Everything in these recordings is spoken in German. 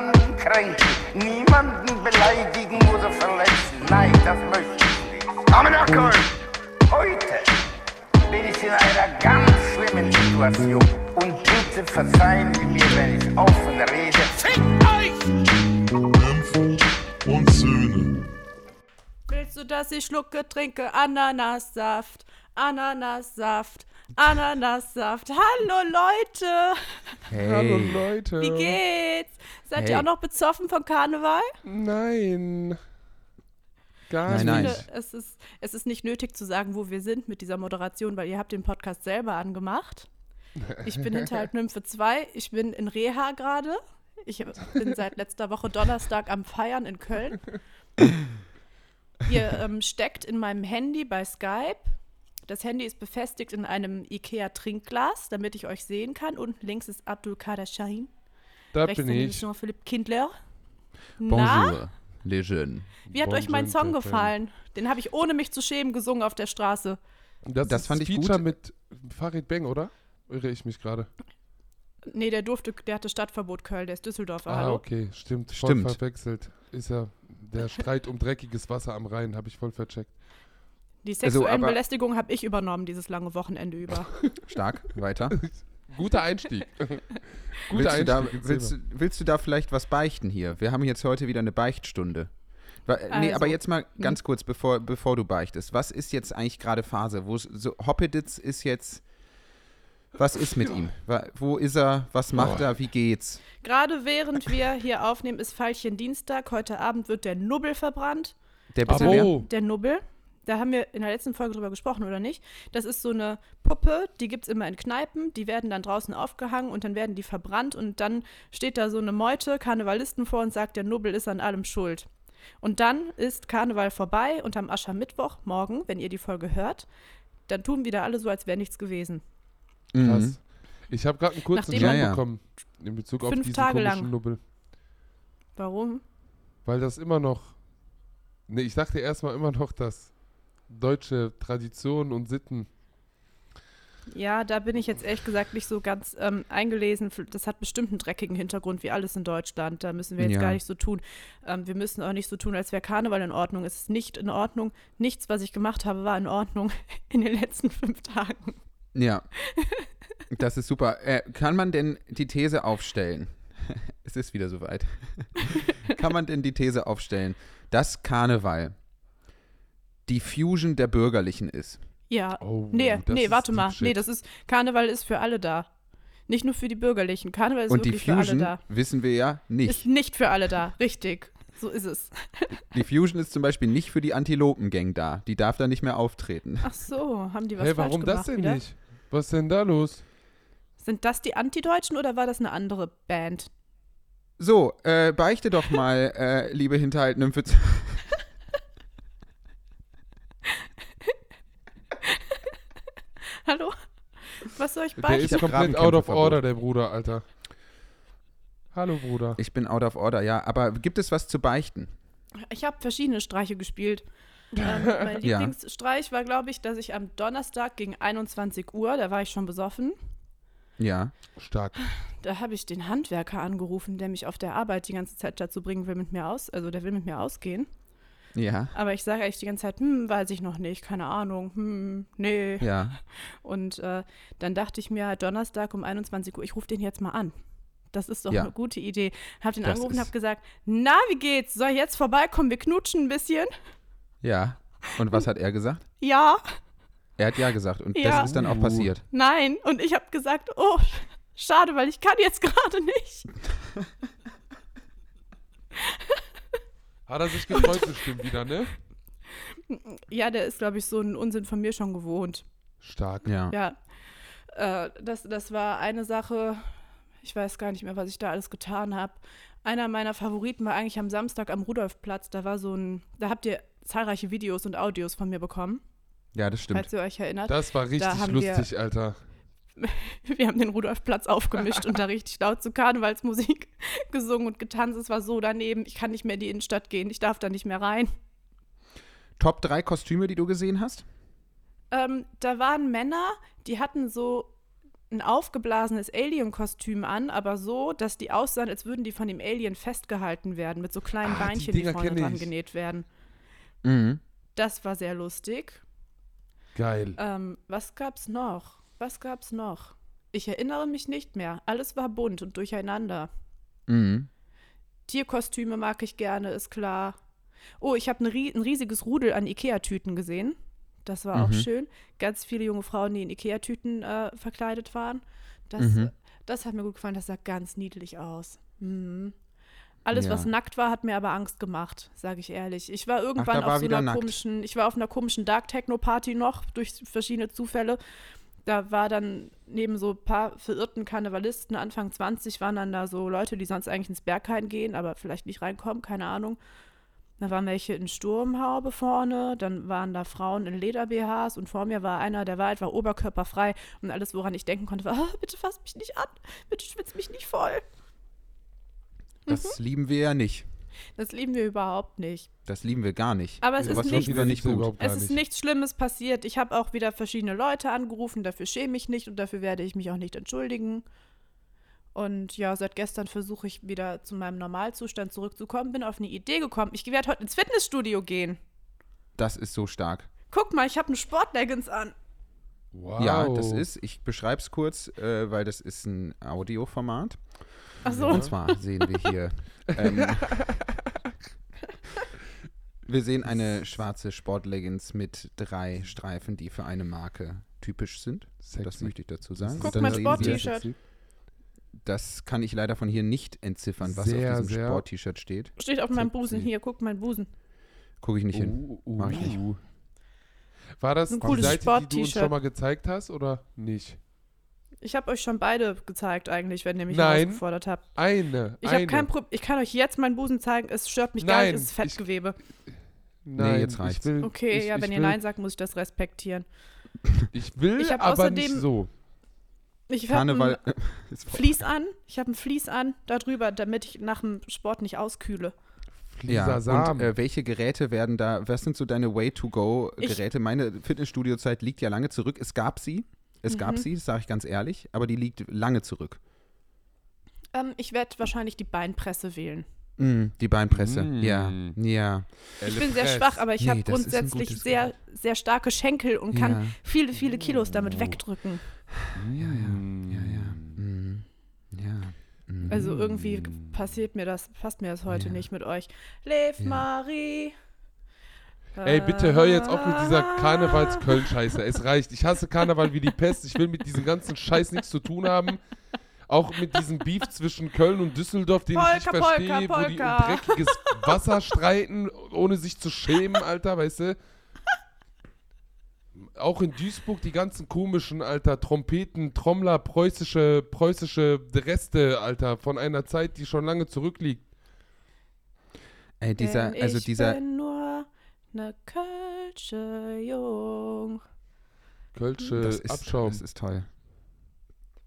niemanden kränken, niemanden beleidigen oder verletzen. Nein, das möchte ich nicht. Amenakol! Heute bin ich in einer ganz schlimmen Situation und bitte verzeihen Sie mir, wenn ich offen rede. Fickt euch! Und Söhne. Willst du, dass ich schlucke, trinke Ananassaft, Ananassaft, Ananassaft? Hallo Leute, Hallo Hey. Leute. wie geht's? Seid Hey. ihr auch noch bezoffen von Karneval? Nein. Gar Nein, Ich nein. nicht. finde, es ist, es ist nicht nötig zu sagen, wo wir sind mit dieser Moderation, weil ihr habt den Podcast selber angemacht. Ich bin hinter Nymphe 2, ich bin in Reha gerade. Ich bin seit letzter Woche Donnerstag am Feiern in Köln. Ihr ähm, steckt in meinem Handy bei Skype. Das Handy ist befestigt in einem IKEA-Trinkglas, damit ich euch sehen kann. Unten links ist Abdul Kader Shahin. Da Rechts bin ich. ist Jean-Philippe Kindler. Na, Bonjour, les jeunes. wie hat euch mein Bonjour, Song gefallen? Den habe ich ohne mich zu schämen gesungen auf der Straße. Das, Das ist fand ich Feature gut. mit Farid Bang, oder? Irre ich mich gerade? Nee, der durfte, der hatte Stadtverbot Köln, der ist Düsseldorfer, Ah, hallo. okay, stimmt. Voll Stimmt. verwechselt. Ist ja der Streit um dreckiges Wasser am Rhein, habe ich voll vercheckt. Die Also, sexuellen aber- Belästigung habe ich übernommen, dieses lange Wochenende über. Stark, weiter. Guter Einstieg. Guter willst, du da, Einstieg willst, willst du da vielleicht was beichten hier? Wir haben jetzt heute wieder eine Beichtstunde. Wa- äh, Nee, Also, aber jetzt mal hm. ganz kurz, bevor, bevor du beichtest. Was ist jetzt eigentlich gerade Phase? Wo so, Hoppeditz ist jetzt. Was ist mit ihm? Wo ist er? Was macht Oh. er? Wie geht's? Gerade während wir hier aufnehmen, ist Veilchen Dienstag. Heute Abend wird der Nubbel verbrannt. Der bitte wer? Abo. Der Nubbel, da haben wir in der letzten Folge drüber gesprochen, oder nicht? Das ist so eine Puppe, die gibt es immer in Kneipen, die werden dann draußen aufgehangen und dann werden die verbrannt und dann steht da so eine Meute, Karnevalisten vor und sagt, der Nubbel ist an allem schuld. Und dann ist Karneval vorbei und am Aschermittwoch, morgen, wenn ihr die Folge hört, dann tun wieder alle so, als wäre nichts gewesen. Mhm. Krass. Ich habe gerade einen kurzen Nachdem Ja, bekommen in Bezug auf diesen Tage komischen lang. Nubbel. Warum? Weil das immer noch. Ne, ich dachte erstmal immer noch, dass deutsche Traditionen und Sitten. Ja, da bin ich jetzt ehrlich gesagt nicht so ganz ähm, eingelesen. Das hat bestimmt einen dreckigen Hintergrund, wie alles in Deutschland. Da müssen wir jetzt Ja. gar nicht so tun. Ähm, wir müssen auch nicht so tun, als wäre Karneval in Ordnung. Es ist nicht in Ordnung. Nichts, was ich gemacht habe, war in Ordnung in den letzten fünf Tagen. Ja. Das ist super. Äh, kann man denn die These aufstellen? es ist wieder soweit. kann man denn die These aufstellen, dass Karneval die Fusion der Bürgerlichen ist? Ja. Oh, nee, nee, warte mal. Shit. Nee, das ist, Karneval ist für alle da. Nicht nur für die Bürgerlichen. Karneval ist Und die wirklich für alle Fusion da. wissen wir ja nicht. Ist nicht für alle da. Richtig. So ist es. Die Fusion ist zum Beispiel nicht für die Antilopengang da. Die darf da nicht mehr auftreten. Ach so, haben die was Hey, falsch warum gemacht das denn wieder? nicht? Was ist denn da los? Sind das die Antideutschen oder war das eine andere Band? So, äh, beichte doch mal, äh, liebe Hinterhaltnymphe. Hallo? Was soll ich Der beichten? ist hab komplett out of order, der Bruder, Alter. Hallo, Bruder. Ich bin out of order, ja. Aber gibt es was zu beichten? Ich habe verschiedene Streiche gespielt. Ähm, mein Ja. Lieblingsstreich war, glaube ich, dass ich am Donnerstag gegen 21 Uhr, da war ich schon besoffen, Ja. Stark. da habe ich den Handwerker angerufen, der mich auf der Arbeit die ganze Zeit dazu bringen will, mit mir aus, also der will mit mir ausgehen. Ja. Aber ich sage eigentlich die ganze Zeit, hm, weiß ich noch nicht, keine Ahnung, hm, nee. Ja. Und äh, dann dachte ich mir, Donnerstag um 21 Uhr, ich rufe den jetzt mal an. Das ist doch Ja. eine gute Idee. Hab den Das angerufen und hab gesagt, na, wie geht's? Soll ich jetzt vorbeikommen? Wir knutschen ein bisschen? Ja. Und was hat er gesagt? Ja, Er hat ja gesagt und Ja. das ist dann auch Uh. passiert. nein. Und ich habe gesagt, oh, schade, weil ich kann jetzt gerade nicht. Hat er sich gefreut bestimmt wieder, ne? Ja, der ist, glaube ich, so einen Unsinn von mir schon gewohnt. Stark. Ja. Ja, äh, das, das war eine Sache, ich weiß gar nicht mehr, was ich da alles getan habe. Einer meiner Favoriten war eigentlich am Samstag am Rudolfplatz. Da war so ein, da habt ihr zahlreiche Videos und Audios von mir bekommen, Ja, das stimmt. falls ihr euch erinnert. Das war richtig haben wir- lustig, Alter. Wir haben den Rudolfplatz aufgemischt und da richtig laut zu Karnevalsmusik gesungen und getanzt. Es war so daneben, ich kann nicht mehr in die Innenstadt gehen, ich darf da nicht mehr rein. Top 3 Kostüme, die du gesehen hast? Ähm, da waren Männer, die hatten so ein aufgeblasenes Alien-Kostüm an, aber so, dass die aussahen, als würden die von dem Alien festgehalten werden, mit so kleinen Ah, die Beinchen, die, Dinger vorne dran genäht werden. Mhm. Das war sehr lustig. Geil. Ähm, was gab's noch? Was gab's noch? Ich erinnere mich nicht mehr. Alles war bunt und durcheinander. Mhm. Tierkostüme mag ich gerne, ist klar. Oh, ich habe rie ein riesiges Rudel an Ikea-Tüten gesehen. Das war auch Mhm. schön. Ganz viele junge Frauen, die in Ikea-Tüten äh, verkleidet waren. Das, Mhm. das hat mir gut gefallen. Das sah ganz niedlich aus. Mhm. Alles, Ja. was nackt war, hat mir aber Angst gemacht, sage ich ehrlich. Ich war irgendwann war auf so einer nackt. komischen, ich war auf einer komischen Dark Techno Party noch durch verschiedene Zufälle. Da war dann neben so ein paar verirrten Karnevalisten Anfang 20 waren dann da so Leute, die sonst eigentlich ins Berghain gehen, aber vielleicht nicht reinkommen, keine Ahnung. Da waren welche in Sturmhaube vorne, dann waren da Frauen in Leder-BHs und vor mir war einer, der war einfach oberkörperfrei und alles, woran ich denken konnte, war, "Ah, bitte fass mich nicht an, bitte schwitz mich nicht voll. Das lieben wir ja nicht. Das lieben wir überhaupt nicht. Das lieben wir gar nicht. Aber es ist nichts- ist wieder nicht gut. Es ist nicht. nichts Schlimmes passiert. Ich habe auch wieder verschiedene Leute angerufen, dafür schäme ich nicht und dafür werde ich mich auch nicht entschuldigen. Und ja, seit gestern versuche ich wieder zu meinem Normalzustand zurückzukommen. Bin auf eine Idee gekommen. Ich werde heute ins Fitnessstudio gehen. Das ist so stark. Guck mal, ich habe eine Sportleggings an. Wow. Ja, das ist, ich beschreibe es kurz, äh, weil das ist ein Audioformat. Ach so. Und zwar sehen wir hier. ähm, wir sehen eine schwarze Sportleggings mit drei Streifen, die für eine Marke typisch sind. Das möchte ich dazu sagen. Guck mal, Sport-T-Shirt. Das kann ich leider von hier nicht entziffern, was Sehr, auf diesem Sport-T-Shirt steht. Steht auf meinem. Busen. Hier, guck, mein Busen. Gucke ich nicht hin. Uh, uh, Mach ich nicht. uh. War das Ein cooles Seite, die du uns schon mal gezeigt hast oder nicht? Ich habe euch schon beide gezeigt eigentlich, wenn ihr mich Nein. herausgefordert habt. Eine. Ich habe kein Problem. Ich kann euch jetzt meinen Busen zeigen. Es stört mich gar Nein, nicht. Es ist Fettgewebe. Nein, jetzt reicht's. Ich will, Okay, ich, ja, ich wenn will, ihr Nein sagt, muss ich das respektieren. Ich will, Ich hab aber nicht außerdem- so. Ich habe ein. Vlies an. Ich habe ein Vlies an darüber, damit ich nach dem Sport nicht auskühle. Ja, Flieser und äh, welche Geräte werden da, was sind so deine Way-to-Go-Geräte? Meine Fitnessstudio-Zeit liegt ja lange zurück. Es gab sie, es gab Mhm. sie, das sage ich ganz ehrlich, aber die liegt lange zurück. Ähm, ich werde wahrscheinlich die Beinpresse wählen. Mm, die Beinpresse, Mm. ja, ja. Ich bin sehr schwach, aber ich Nee, habe grundsätzlich sehr, sehr starke Schenkel und Ja. kann viele, viele Kilos damit wegdrücken. Ja, ja, ja, ja. Mm. Ja. Mm. Also irgendwie passiert mir das, passt mir das heute Ja. nicht mit euch. Lev Ja. Marie. Ey, bitte hör jetzt auf mit dieser Karnevals-Köln-Scheiße. Es reicht. Ich hasse Karneval wie die Pest. Ich will mit diesem ganzen Scheiß nichts zu tun haben. Auch mit diesem Beef zwischen Köln und Düsseldorf, den ich nicht Polka, verstehe, Polka, wo die um Polka. dreckiges Wasser streiten, ohne sich zu schämen, Alter, weißt du? Auch in Duisburg die ganzen komischen, Alter, Trompeten, Trommler, preußische, preußische Reste, Alter, von einer Zeit, die schon lange zurückliegt. Ey, dieser, Denn also dieser, bin nur eine Kölsche Jung. Kölsche das ist, Abschaum. das ist toll.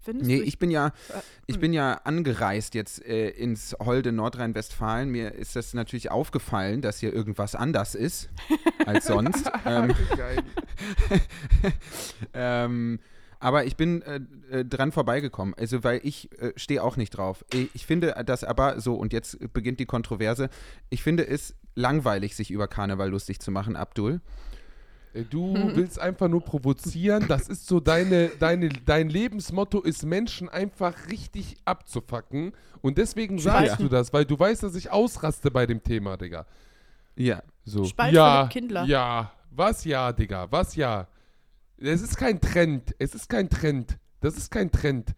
Findest Nee, du? ich bin ja, Äh, ich hm. bin ja angereist jetzt äh, ins holde Nordrhein-Westfalen. Mir ist das natürlich aufgefallen, dass hier irgendwas anders ist als sonst. ähm, Geil. ähm, aber ich bin äh, äh, dran vorbeigekommen, also weil ich äh, stehe auch nicht drauf. Ich, ich finde das aber so, und jetzt beginnt die Kontroverse, ich finde es langweilig, sich über Karneval lustig zu machen, Abdul. Ey, Du willst einfach nur provozieren. Das ist so deine, deine, dein Lebensmotto ist, Menschen einfach richtig abzufacken. Und deswegen sagst du das, weil du weißt, dass ich ausraste bei dem Thema, Digga. Ja. So. Spalt ja, Kindler. ja, was ja, Digga, was ja. Es ist kein Trend. Es ist kein Trend. Das ist kein Trend.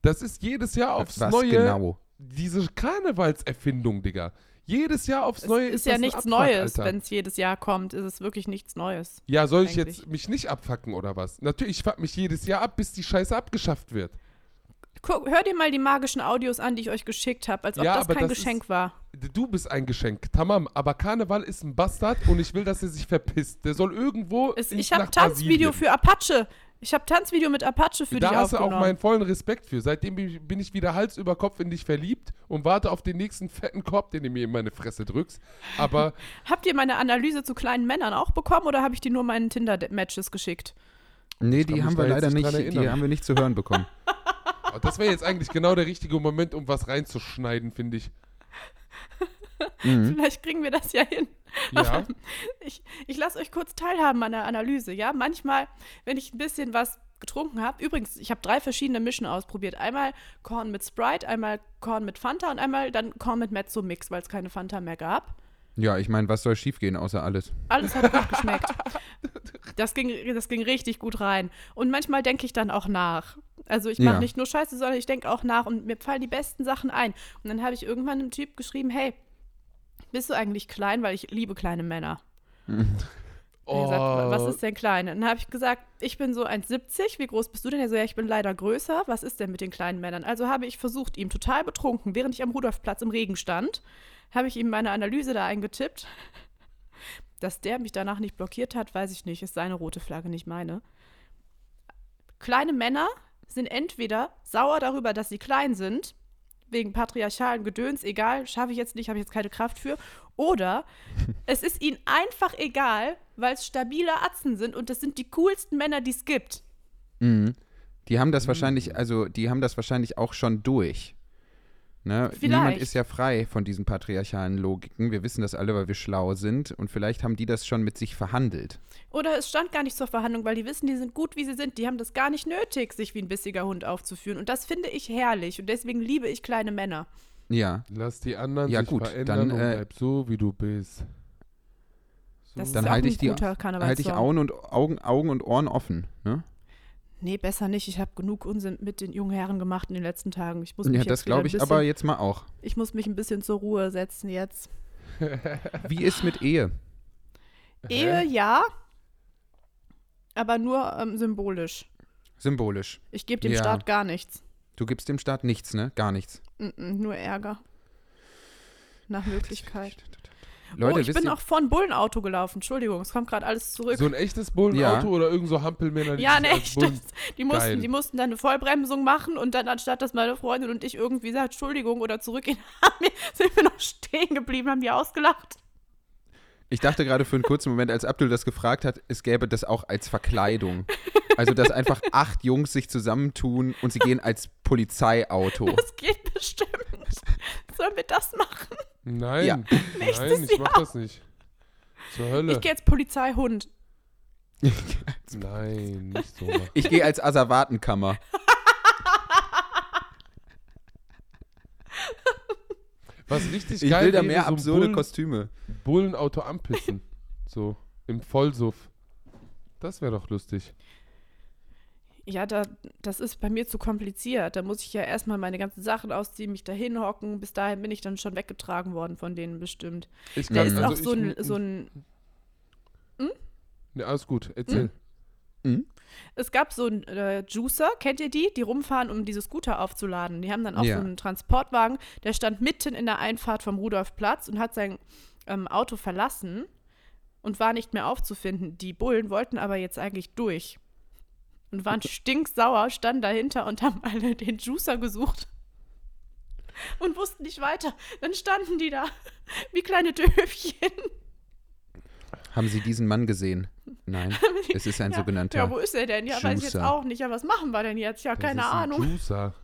Das ist jedes Jahr aufs Was Neue genau? diese Karnevalserfindung, Digga. Jedes Jahr aufs Es Neue ist ist ja nichts Abfuck, Neues, wenn es jedes Jahr kommt, ist es wirklich nichts Neues. Ja, soll ich Eigentlich. jetzt mich nicht abfacken oder was? Natürlich, ich fuck mich jedes Jahr ab, bis die Scheiße abgeschafft wird. Guck, hör dir mal die magischen Audios an, die ich euch geschickt habe, als ob Ja, das kein das Geschenk ist- war. Du bist ein Geschenk, tamam. Aber Karneval ist ein Bastard und ich will, dass er sich verpisst. Der soll irgendwo. Es, ich habe Tanzvideo Brasilien. für Apache. Ich habe Tanzvideo mit Apache für Da dich hast du auch aufgenommen. meinen vollen Respekt für. Seitdem bin ich- wieder Hals über Kopf in dich verliebt und warte auf den nächsten fetten Korb, den du mir in meine Fresse drückst. Aber Habt ihr meine Analyse zu kleinen Männern auch bekommen oder habe ich dir nur meinen Tinder-Matches geschickt? Nee, die haben da wir leider nicht die haben wir nicht zu hören bekommen. Aber Das wäre jetzt eigentlich genau der richtige Moment, um was reinzuschneiden, finde ich. Mhm. Vielleicht kriegen wir das ja hin. Ja. Ich, ich lasse euch kurz teilhaben an der Analyse, ja. Manchmal, wenn ich ein bisschen was getrunken habe, übrigens, ich habe drei verschiedene Mischen ausprobiert. Einmal Korn mit Sprite, einmal Korn mit Fanta und einmal dann Korn mit Mezzo Mix, weil es keine Fanta mehr gab. Ja, ich meine, was soll schiefgehen außer alles? Alles hat gut geschmeckt. Das ging, das ging richtig gut rein. Und manchmal denke ich dann auch nach. Also ich mache Ja. nicht nur Scheiße, sondern ich denke auch nach und mir fallen die besten Sachen ein. Und dann habe ich irgendwann einem Typ geschrieben, hey, bist du eigentlich klein? Weil ich liebe kleine Männer. Er Oh, sagt, was ist denn klein? Dann habe ich gesagt, ich bin so 1,70. Wie groß bist du denn? Er so, ja, ich bin leider größer. Was ist denn mit den kleinen Männern? Also habe ich versucht, ihm total betrunken, während ich am Rudolfplatz im Regen stand, habe ich ihm meine Analyse da eingetippt. Dass der mich danach nicht blockiert hat, weiß ich nicht. Ist seine rote Flagge, nicht meine. Kleine Männer sind entweder sauer darüber, dass sie klein sind, wegen patriarchalen Gedöns, egal, schaffe ich jetzt nicht, habe ich jetzt keine Kraft für. Oder es ist ihnen einfach egal, weil es stabile Atzen sind und das sind die coolsten Männer, die es gibt. Mhm. Die haben das wahrscheinlich, also die haben das wahrscheinlich auch schon durch. Ne? Vielleicht. Niemand ist ja frei von diesen patriarchalen Logiken. Wir wissen das alle, weil wir schlau sind. Und vielleicht haben die das schon mit sich verhandelt. Oder es stand gar nicht zur Verhandlung, weil die wissen, die sind gut, wie sie sind. Die haben das gar nicht nötig, sich wie ein bissiger Hund aufzuführen. Und das finde ich herrlich. Und deswegen liebe ich kleine Männer. Ja, Lass die anderen Ja, sich gut, verändern dann, und äh, bleib so, wie du bist. So. Das dann halte ich die, halte ich. Augen und, Augen, Augen und Ohren offen. Ne? Nee, besser nicht. Ich habe genug Unsinn mit den jungen Herren gemacht in den letzten Tagen. Ich muss mich Ja, jetzt das glaube ich bisschen, aber jetzt mal auch. Ich muss mich ein bisschen zur Ruhe setzen jetzt. Wie ist mit Ehe? Ehe, ja. Aber nur ähm, symbolisch. Symbolisch. Ich gebe dem Ja. Staat gar nichts. Du gibst dem Staat nichts, ne? Gar nichts. Mm -mm, nur Ärger. Nach Möglichkeit. Leute, oh, ich bin ihr, auch vor ein Bullenauto gelaufen. Entschuldigung, es kommt gerade alles zurück. So ein echtes Bullenauto Ja. oder irgend so Hampelmänner, die ja, sich ne, als echt. Bullen... Die mussten, Geil. die mussten dann eine Vollbremsung machen und dann, anstatt dass meine Freundin und ich irgendwie sagt, Entschuldigung oder zurückgehen, haben wir, sind wir noch stehen geblieben, haben die ausgelacht. Ich dachte gerade für einen kurzen Moment, als Abdul das gefragt hat, es gäbe das auch als Verkleidung. Also, dass einfach acht Jungs sich zusammentun und sie gehen als Polizeiauto. Das geht bestimmt. Sollen wir das machen? Nein, Ja. nein, ich mach das nicht. Zur Hölle. Ich gehe jetzt Polizeihund. Nein, nicht so machen. Ich gehe als Asservatenkammer. Was richtig Ich geil will da wäre, mehr so absurde Bullen, Kostüme. Bullenauto anpissen. So, im Vollsuff. Das wäre doch lustig. Ja, da, das ist bei mir zu kompliziert. Da muss ich ja erstmal meine ganzen Sachen ausziehen, mich da hinhocken. Bis dahin bin ich dann schon weggetragen worden von denen bestimmt. Ich Da ist also auch so ein, so ein Ne, alles gut, erzähl. Mhm. Es gab so einen äh, Juicer, kennt ihr die? Die rumfahren, um diese Scooter aufzuladen. Die haben dann auch Ja. so einen Transportwagen, der stand mitten in der Einfahrt vom Rudolfplatz und hat sein ähm, Auto verlassen und war nicht mehr aufzufinden. Die Bullen wollten aber jetzt eigentlich durch und waren stinksauer, standen dahinter und haben alle den Juicer gesucht und wussten nicht weiter. Dann standen die da wie kleine Döfchen. Haben Sie diesen Mann gesehen? Nein, es ist ein Ja, sogenannter. Ja, wo ist er denn? Ja, weiß ich jetzt Juicer. auch nicht. Ja, was machen wir denn jetzt? Ja, Das keine ist ein Ahnung. Juicer.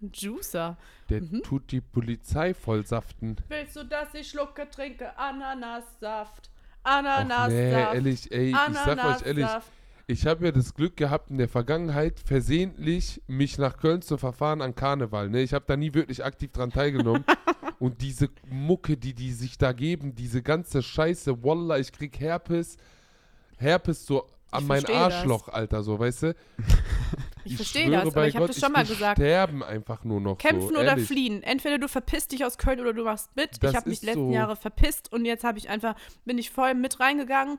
Juicer. Der Mhm. tut die Polizei vollsaften. Willst du, dass ich schlucke, trinke Ananassaft? Och Ananassaft. nee, ehrlich, ey, ich sag euch ehrlich, Ananassaft. Ich habe ja das Glück gehabt, in der Vergangenheit versehentlich mich nach Köln zu verfahren an Karneval. Ne? Ich habe da nie wirklich aktiv dran teilgenommen. Und diese Mucke, die die sich da geben, diese ganze Scheiße, Wallah, ich krieg Herpes, Herpes so an Ich mein versteh das. Arschloch, Alter, so, weißt du? Ich verstehe schwöre das, aber ich habe das schon mal gesagt. sterben einfach nur noch Kämpfen so, oder ehrlich. fliehen. Entweder du verpisst dich aus Köln oder du machst mit. Das ich habe mich letzten so. Jahre verpisst und jetzt habe ich einfach, bin ich voll mit reingegangen.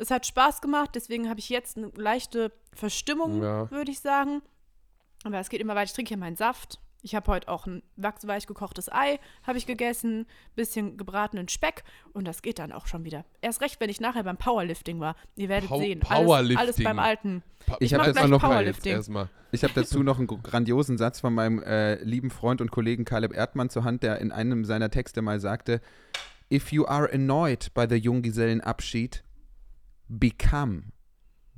Das hat Spaß gemacht, deswegen habe ich jetzt eine leichte Verstimmung, Ja. würde ich sagen. Aber es geht immer weiter. Ich trinke hier meinen Saft. Ich habe heute auch ein wachsweich gekochtes Ei, habe ich gegessen, bisschen gebratenen Speck und das geht dann auch schon wieder. Erst recht, wenn ich nachher beim Powerlifting war. Ihr werdet Pow- sehen. Alles, alles beim Alten. Pa- Ich hab mach jetzt gleich mal noch- Powerlifting. Erstmal. Ich habe dazu noch einen gr- grandiosen Satz von meinem äh, lieben Freund und Kollegen Caleb Erdmann zur Hand, der in einem seiner Texte mal sagte: If you are annoyed by the Junggesellenabschied, become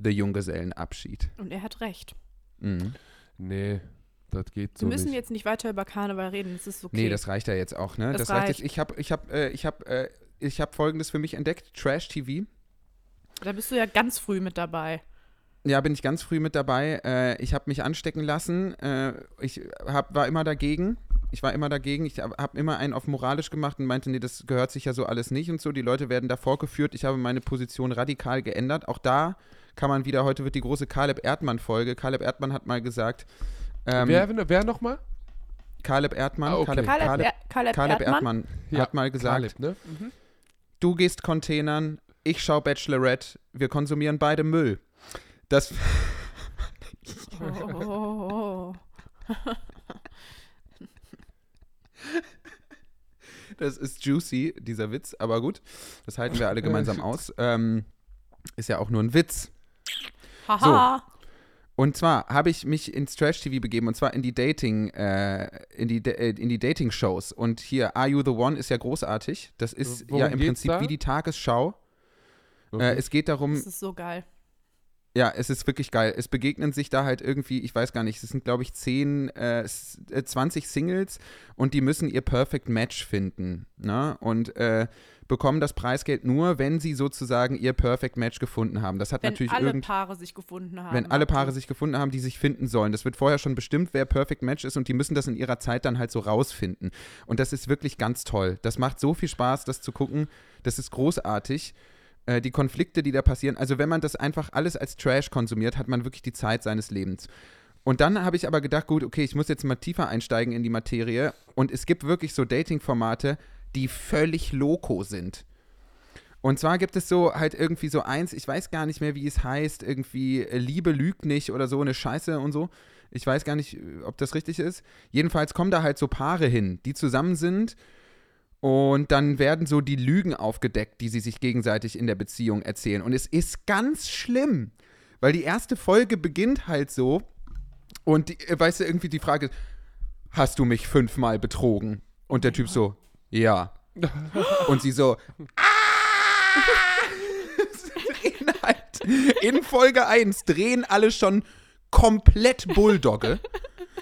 The Junggesellenabschied. Und er hat recht. Mhm. Nee, das geht so Wir müssen nicht. jetzt nicht weiter über Karneval reden, das ist okay. Nee, das reicht ja jetzt auch, ne? Das Das, reicht reicht. jetzt. Ich habe ich hab, äh, ich hab, äh, ich hab folgendes für mich entdeckt: Trash TV. da bist du ja ganz früh mit dabei. Ja, bin ich ganz früh mit dabei. Äh, ich habe mich anstecken lassen. Äh, ich hab, war immer dagegen. Ich war immer dagegen. Ich habe immer einen auf moralisch gemacht und meinte, nee, das gehört sich ja so alles nicht und so. Die Leute werden da vorgeführt. Ich habe meine Position radikal geändert. Auch da kann man wieder, heute wird die große Caleb Erdmann-Folge. Caleb Erdmann hat mal gesagt, ähm, wer, wer nochmal? Caleb Erdmann, Ah, okay. Caleb, Caleb, Caleb, Caleb, Caleb Erdmann. Erdmann Ja, hat mal gesagt, Caleb, ne? du gehst Containern, ich schau Bachelorette, wir konsumieren beide Müll. Das, Oh. Das ist juicy, dieser Witz, aber gut, das halten wir alle gemeinsam aus. Ähm, ist ja auch nur ein Witz. Haha. Und zwar habe ich mich ins Trash-TV begeben und zwar in die Dating, äh, in die, äh, in die Dating-Shows. Und hier Are You the One ist ja großartig. Das ist Worum ja im Prinzip da? wie die Tagesschau. Okay. Äh, es geht darum, Das ist so geil. Ja, es ist wirklich geil. Es begegnen sich da halt irgendwie, ich weiß gar nicht, es sind glaube ich 10, äh, s- äh, 20 Singles und die müssen ihr Perfect Match finden. Ne? Und äh, bekommen das Preisgeld nur, wenn sie sozusagen ihr Perfect Match gefunden haben. Das hat Wenn natürlich alle irgend Paare sich gefunden haben. wenn alle Paare sich gefunden haben, die sich finden sollen. Das wird vorher schon bestimmt, wer Perfect Match ist und die müssen das in ihrer Zeit dann halt so rausfinden. Und das ist wirklich ganz toll. Das macht so viel Spaß, das zu gucken. Das ist großartig. Äh, die Konflikte, die da passieren. Also wenn man das einfach alles als Trash konsumiert, hat man wirklich die Zeit seines Lebens. Und dann habe ich aber gedacht, gut, okay, ich muss jetzt mal tiefer einsteigen in die Materie. Und es gibt wirklich so Dating-Formate, die völlig loco sind. Und zwar gibt es so halt irgendwie so eins, ich weiß gar nicht mehr, wie es heißt, irgendwie äh, Liebe lügt nicht oder so eine Scheiße und so. Ich weiß gar nicht, äh, ob das richtig ist. Jedenfalls kommen da halt so Paare hin, die zusammen sind und dann werden so die Lügen aufgedeckt, die sie sich gegenseitig in der Beziehung erzählen. Und es ist ganz schlimm, weil die erste Folge beginnt halt so und die, äh, weißt du, irgendwie die Frage ist, hast du mich fünfmal betrogen? Und der Typ so, ja. Und sie so, halt in Folge 1 drehen alle schon komplett Bulldogge.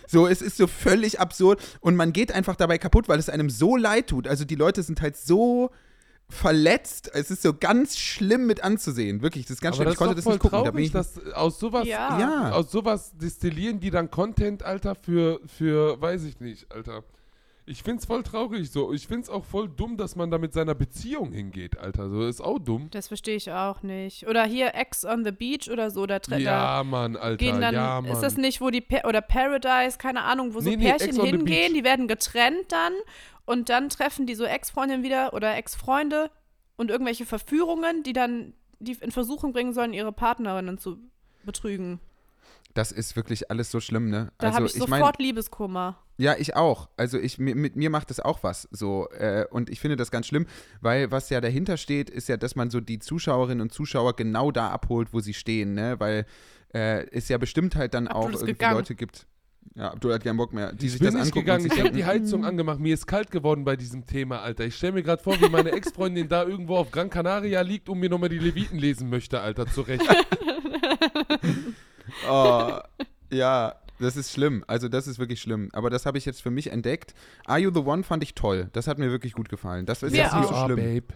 So, es ist so völlig absurd und man geht einfach dabei kaputt, weil es einem so leid tut. Also die Leute sind halt so verletzt. Es ist so ganz schlimm mit anzusehen. Wirklich, das ist ganz Aber schlimm. das Ich konnte das nicht gucken. Da bin traurig, ich, dass aus sowas, Ja. ja. aus sowas destillieren die dann Content, Alter, für, für, weiß ich nicht, Alter. Ich find's voll traurig so. Ich find's auch voll dumm, dass man da mit seiner Beziehung hingeht, Alter. So ist auch dumm. Das verstehe ich auch nicht. Oder hier Ex on the Beach oder so. Da, tre- da Ja, Mann, Alter. gehen dann, ja, Mann. ist das nicht, wo die, Pa- oder Paradise, keine Ahnung, wo so Nee, nee, Pärchen Ex on the hingehen, Beach. die werden getrennt dann und dann treffen die so Ex-Freundinnen wieder oder Ex-Freunde und irgendwelche Verführungen, die dann die in Versuchung bringen sollen, ihre Partnerinnen zu betrügen. das ist wirklich alles so schlimm, ne? Da also habe ich ich sofort Liebeskummer. Ja, ich auch. Also ich, mir- mit mir macht das auch was so. Äh, und ich finde das ganz schlimm, weil was ja dahinter steht, ist ja, dass man so die Zuschauerinnen und Zuschauer genau da abholt, wo sie stehen, ne? Weil äh, es ja bestimmt halt dann Abdul auch irgendwie gegangen. Leute gibt. Ja, Abdul hat keinen Bock mehr. Die ich sich bin das nicht angucken gegangen, ich habe die Heizung angemacht. Mir ist kalt geworden bei diesem Thema, Alter. Ich stelle mir gerade vor, wie meine Ex-Freundin da irgendwo auf Gran Canaria liegt und mir nochmal die Leviten lesen möchte, Alter, zurecht. Oh, ja, das ist schlimm. Also das ist wirklich schlimm. Aber das habe ich jetzt für mich entdeckt. Are You the One fand ich toll. Das hat mir wirklich gut gefallen. Das ist Mir jetzt nicht so schlimm. Babe.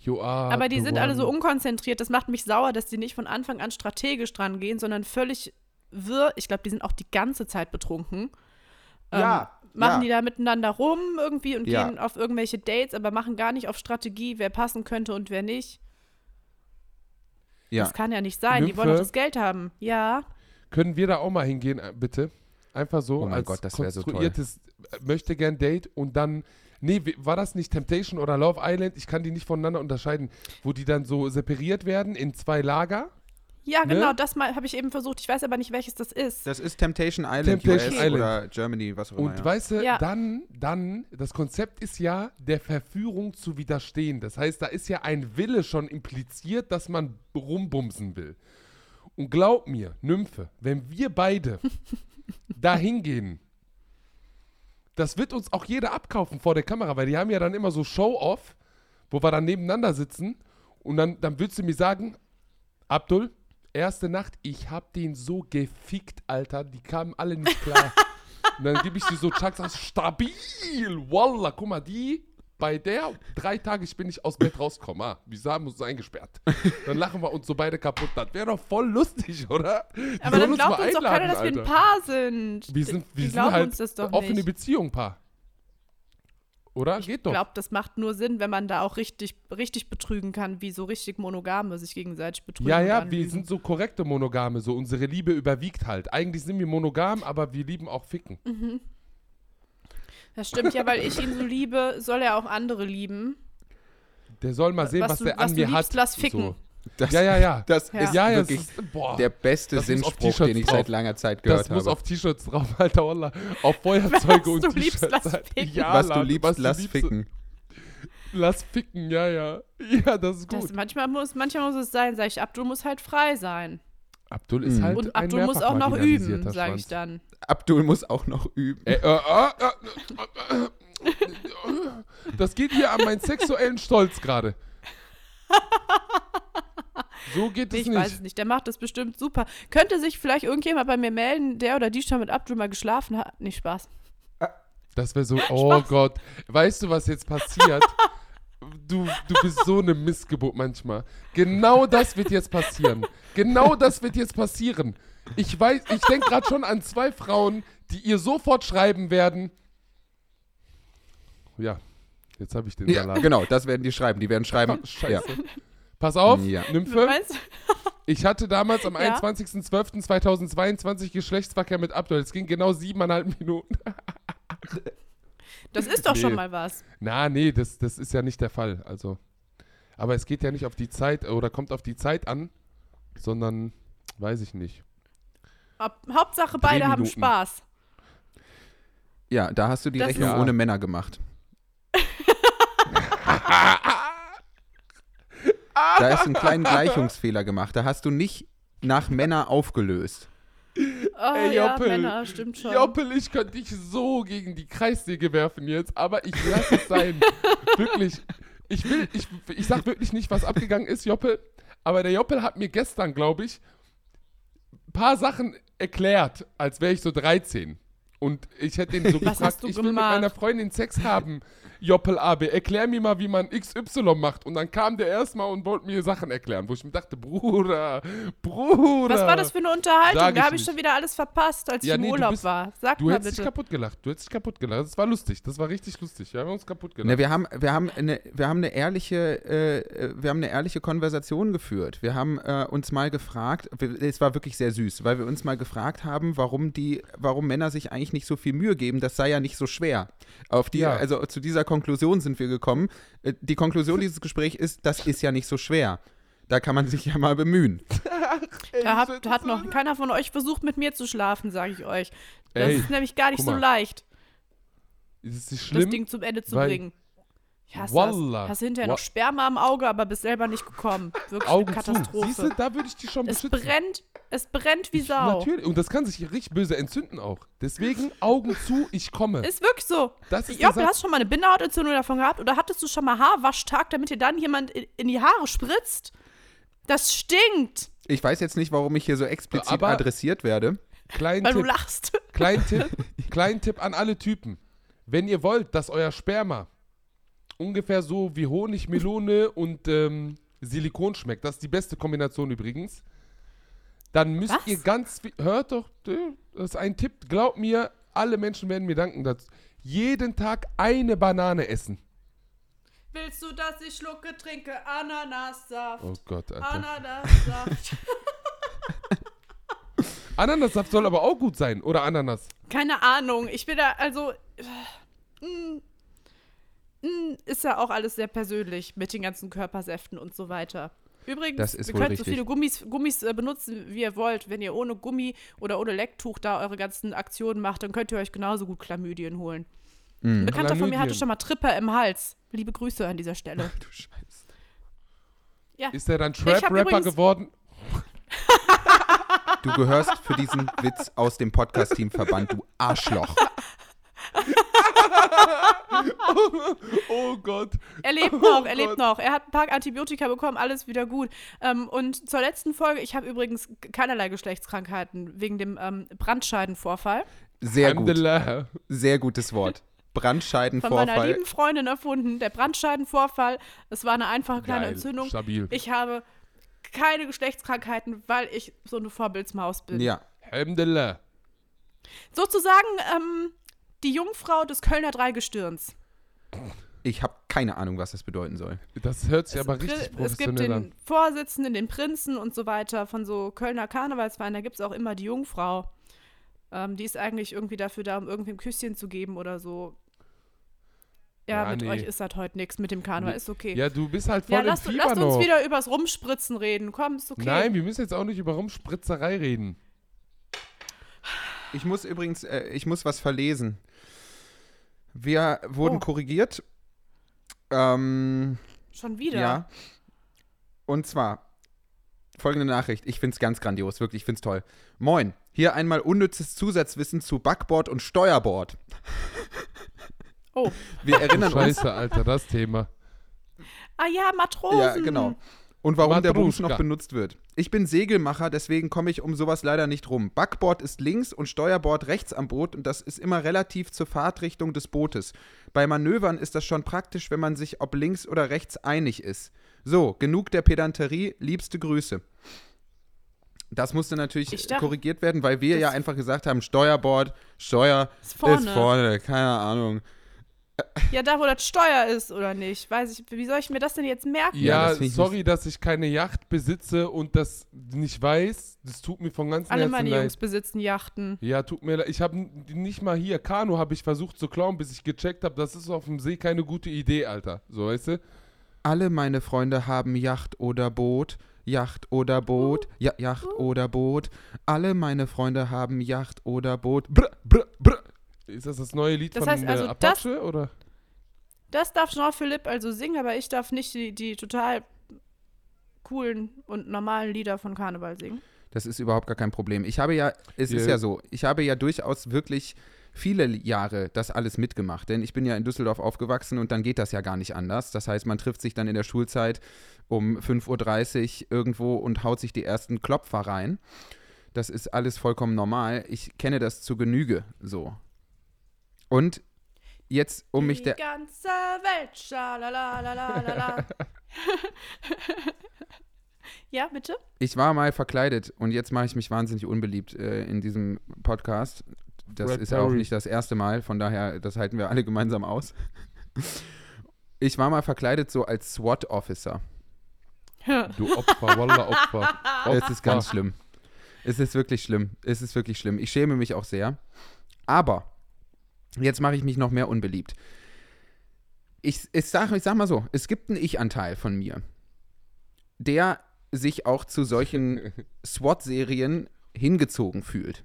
You are Aber die the sind alle so one. unkonzentriert. Das macht mich sauer, dass die nicht von Anfang an strategisch dran gehen, sondern völlig wirr. Ich glaube, die sind auch die ganze Zeit betrunken. Ja, Ähm, machen ja. die da miteinander rum irgendwie und Ja. gehen auf irgendwelche Dates, aber machen gar nicht auf Strategie, wer passen könnte und wer nicht. Ja. Das kann ja nicht sein. Die wollen Nymphe? doch das Geld haben. Ja. Können wir da auch mal hingehen, äh, bitte? Einfach so Oh mein als Gott, das wär so toll. konstruiertes äh, möchte gern Date und dann Nee, war das nicht Temptation oder Love Island? Ich kann die nicht voneinander unterscheiden, wo die dann so separiert werden in zwei Lager. Ja, Ne? genau, das mal habe ich eben versucht. Ich weiß aber nicht, welches das ist. Das ist Temptation Island Temptation US Island. oder Germany, was auch immer. Und ja. weißt du, Ja. dann, dann, das Konzept ist ja, der Verführung zu widerstehen. Das heißt, da ist ja ein Wille schon impliziert, dass man rumbumsen will. Und glaub mir, Nymphe, wenn wir beide da hingehen, das wird uns auch jeder abkaufen vor der Kamera, weil die haben ja dann immer so Show-Off, wo wir dann nebeneinander sitzen und dann, dann würdest du mir sagen, Abdul, erste Nacht, ich hab den so gefickt, Alter. Die kamen alle nicht klar. Und dann gebe ich dir so Chucks aus, stabil, Wallah, guck mal, die, bei der, drei Tage, ich bin nicht aus Bett rausgekommen. Ah, wieso haben wir uns eingesperrt? Dann lachen wir uns so beide kaputt. Das wäre doch voll lustig, oder? Die Aber dann glaubt mal uns doch keiner, dass wir ein. Paar sind. Wir sind, die wir sind halt uns das doch offene nicht. Beziehung, Paar. Oder? Geht Ich doch. glaube, das macht nur Sinn, wenn man da auch richtig, richtig betrügen kann, wie so richtig Monogame sich gegenseitig betrügen. Ja, ja, wir sind so korrekte Monogame, so unsere Liebe überwiegt halt. Eigentlich sind wir monogam, aber wir lieben auch Ficken. Das stimmt ja, weil ich ihn so liebe, soll er auch andere lieben. Der soll mal sehen, was, was du, der was an du mir liebst, hat. lass ficken. So. Das, Ja, ja, ja. Das Ja. ist ja, ja, wirklich ist, boah, der beste Sinnspruch, den ich drauf. seit langer Zeit gehört das muss habe. auf T-Shirts drauf, Alter, Wallah. Auf Feuerzeuge und du liebst, T-Shirts. lass ficken. Ja, was du liebst, was du lass liebst, ficken. Lass ficken, ja, ja. Ja, das ist gut. Das, manchmal, muss, manchmal muss es sein, sag ich, Abdul muss halt frei sein. Abdul ist Mhm. halt Und ein Abdul muss auch noch üben, sage ich Schwanz. dann. Abdul muss auch noch üben. Äh, äh, äh, äh, äh, äh, das geht hier an meinen sexuellen Stolz gerade. So geht Nee, es ich weiß es nicht. nicht. Der macht das bestimmt super. Könnte sich vielleicht irgendjemand bei mir melden, der oder die schon mit Abdul mal geschlafen hat? Nicht Spaß. Das wäre so, oh Gott. Weißt du, was jetzt passiert? Du, du bist so eine Missgeburt manchmal. Genau das wird jetzt passieren. Genau das wird jetzt passieren. Ich weiß, ich denke gerade schon an zwei Frauen, die ihr sofort schreiben werden. Ja, jetzt habe ich den Ja, Salat. genau, das werden die schreiben. Die werden schreiben. Scheiße. Ja. Pass auf, Ja. Nymphe. Ich hatte damals am Ja? 21.12.2022 Geschlechtsverkehr mit Abdul. Es ging genau siebeneinhalb Minuten. Das ist doch Nee. schon mal was. Na, nee, das, das ist ja nicht der Fall. Also, aber es geht ja nicht auf die Zeit oder kommt auf die Zeit an, sondern weiß ich nicht. Ab, Hauptsache, beide haben. Spaß. ja, da hast du die Das Rechnung ist- ohne Männer gemacht. Da ist ein kleinen Gleichungsfehler gemacht. Da hast du nicht nach Männer aufgelöst. Oh Ey, ja, Joppel. Männer, stimmt schon. Joppel, ich könnte dich so gegen die Kreissäge werfen jetzt, aber ich lasse es sein. wirklich. Ich will, ich, ich sag wirklich nicht, was abgegangen ist, Joppel, aber der Joppel hat mir gestern, glaube ich, ein paar Sachen erklärt, als wäre ich so 13. Und ich hätte ihn so Was gefragt, ich will mit meiner Freundin Sex haben. Joppel AB, erklär mir mal, wie man XY macht. Und dann kam der erstmal und wollte mir Sachen erklären, wo ich mir dachte, Bruder, Bruder. Was war das für eine Unterhaltung? Sag da habe ich schon wieder alles verpasst, als Ja, ich im nee, Urlaub bist- war. Sag Du mal hättest dich kaputt gelacht. Du hättest dich kaputt gelacht. Das war lustig. Das war richtig lustig. Ja, wir haben uns kaputt gelacht. Ne, wir, haben, wir, haben eine, wir, haben eine ehrliche, äh, wir haben eine ehrliche Konversation geführt. Wir haben äh, uns mal gefragt, wir- es war wirklich sehr süß, weil wir uns mal gefragt haben, warum, die, warum Männer sich eigentlich nicht so viel Mühe geben. Das sei ja nicht so schwer. Auf die, Ja. Also zu dieser Konklusion sind wir gekommen. Äh, Die Konklusion dieses Gesprächs ist, das ist ja nicht so schwer. Da kann man sich ja mal bemühen. Da hat, hat noch keiner von euch versucht, mit mir zu schlafen, sage ich euch. Das Ey, ist nämlich gar nicht so leicht, Ist es nicht das schlimm? Ding zum Ende zu bringen. Wallah. das. Hast hinterher noch Sperma im Auge, aber bist selber nicht gekommen. Wirklich Augen eine du, Katastrophe. da würde ich dich schon Es beschützen. brennt, es brennt wie Ich- Sau. Natürlich. Und das kann sich richtig böse entzünden auch. Deswegen Augen zu, ich komme. Ist wirklich so. Das ist Satz. hast du schon mal eine Bindehautentzündung davon gehabt? Oder hattest du schon mal Haarwaschtag, damit dir dann jemand in, in die Haare spritzt? Das stinkt, Ich weiß jetzt nicht, warum ich hier so explizit Aber- adressiert werde. Klein weil du Tipp, lachst. klein Tipp, klein Tipp an alle Typen. Wenn ihr wollt, dass euer Sperma ungefähr so wie Honig, Melone und ähm, Silikon schmeckt, das ist die beste Kombination übrigens, dann müsst Was? ihr ganz viel, hört doch, äh, das ist ein Tipp, glaubt mir, alle Menschen werden mir danken dazu. Jeden Tag eine Banane essen. Willst du, dass ich schlucke, trinke Ananassaft? Oh Gott, Alter. Ananassaft. Ananassaft soll aber auch gut sein, oder Ananas? Keine Ahnung. Ich bin da, also. äh, mm, mm, ist ja auch alles sehr persönlich mit den ganzen Körpersäften und so weiter. Übrigens, Das ist ihr könnt so viele Gummis, Gummis äh, benutzen, wie ihr wollt. Wenn ihr ohne Gummi oder ohne Lecktuch da eure ganzen Aktionen macht, dann könnt ihr euch genauso gut Chlamydien holen. Ein Bekannter von mir hatte Chlamydien. schon mal Tripper im Hals. Liebe Grüße an dieser Stelle. Du Scheiße. Ja. Ist er dann Trap-Rapper geworden? Du gehörst für diesen Witz aus dem Podcast-Team verbannt, du Arschloch. Oh oh Gott. Er lebt Oh noch, er lebt Gott. noch. Er hat ein paar Antibiotika bekommen, alles wieder gut. Ähm, und zur letzten Folge, ich habe übrigens keinerlei Geschlechtskrankheiten wegen dem ähm, Brandscheidenvorfall Sehr gut. Sehr gutes Wort. von meiner Brandscheidenvorfall. lieben Freundin erfunden. Der Brandscheidenvorfall, es war eine einfache kleine Geil, Entzündung. Stabil. Ich habe keine Geschlechtskrankheiten, weil ich so eine Vorbildsmaus bin. Ja. Alhamdulillah. Sozusagen ähm, die Jungfrau des Kölner Dreigestirns. Ich habe keine Ahnung, was das bedeuten soll. Das hört sich Es, aber richtig es gibt professionell an. den Vorsitzenden, den Prinzen und so weiter von so Kölner Karnevalsvereinen. Da gibt es auch immer die Jungfrau. Ähm, die ist eigentlich irgendwie dafür da, um irgendwie ein Küsschen zu geben oder so. Ja, Ja, mit nee. euch ist das heute nichts mit dem Karneval. Ist okay. Ja, du bist halt voll Ja, im lasst, Fieber lasst uns noch. wieder übers Rumspritzen reden. Komm, ist okay. Nein, wir müssen jetzt auch nicht über Rumspritzerei reden. Ich muss übrigens, äh, ich muss was verlesen. Wir wurden Oh. korrigiert. Ähm, Schon wieder. ja. Und zwar folgende Nachricht. Ich finde es ganz grandios, wirklich, ich finde es toll. Moin, hier einmal unnützes Zusatzwissen zu Backboard und Steuerbord. Oh. Wir erinnern uns. Scheiße, Alter, das Thema. Ah ja, Matrosen. Ja, genau. Und warum der Beruf Matruschka. noch benutzt wird. Ich bin Segelmacher, deswegen komme ich um sowas leider nicht rum. Backbord ist links und Steuerbord rechts am Boot und das ist immer relativ zur Fahrtrichtung des Bootes. Bei Manövern ist das schon praktisch, wenn man sich ob links oder rechts einig ist. So, genug der Pedanterie, liebste Grüße. Das musste natürlich Ich dachte- korrigiert werden, weil wir ja einfach gesagt haben, Steuerbord, Steuer Ist vorne. ist vorne, keine Ahnung. Ja, da wo das Steuer ist, oder nicht? Weiß ich, wie soll ich mir das denn jetzt merken? Ja, Ja, das sorry, dass ich keine Yacht besitze und das nicht weiß. Das tut mir von ganzem Alle Herzen meine leid. Jungs besitzen Yachten. Ja, tut mir leid. Ich habe nicht mal hier Kanu habe ich versucht zu klauen, bis ich gecheckt habe, das ist auf dem See keine gute Idee, Alter. So, weißt du? Alle meine Freunde haben Yacht oder Boot. Yacht oder Boot. Ja, Yacht oder Boot. Alle meine Freunde haben Yacht oder Boot. Brr, brr, brr. Ist das das neue Lied Das von heißt also, äh, Apache oder? Das darf Jean-Philippe also singen, aber ich darf nicht die, die total coolen und normalen Lieder von Karneval singen. Das ist überhaupt gar kein Problem. Ich habe ja, es ist Ja. ja so, ich habe ja durchaus wirklich viele Jahre das alles mitgemacht, denn ich bin ja in Düsseldorf aufgewachsen und dann geht das ja gar nicht anders. Das heißt, man trifft sich dann in der Schulzeit um 5.30 Uhr irgendwo und haut sich die ersten Klopfer rein. Das ist alles vollkommen normal. Ich kenne das zu Genüge so. Und jetzt, um mich die der. ganze Welt, schalalalala. ja, bitte? Ich war mal verkleidet und jetzt mache ich mich wahnsinnig unbeliebt äh, in diesem Podcast. Das Brad ist ja auch nicht das erste Mal, von daher, das halten wir alle gemeinsam aus. Ich war mal verkleidet so als SWAT-Officer. Du Opfer, Wallah Opfer. Es ist ganz schlimm. Es ist wirklich schlimm. Es ist wirklich schlimm. Ich schäme mich auch sehr. Aber jetzt mache ich mich noch mehr unbeliebt. Ich, ich, sag, ich sag mal so, es gibt einen Ich-Anteil von mir, der sich auch zu solchen SWAT-Serien hingezogen fühlt.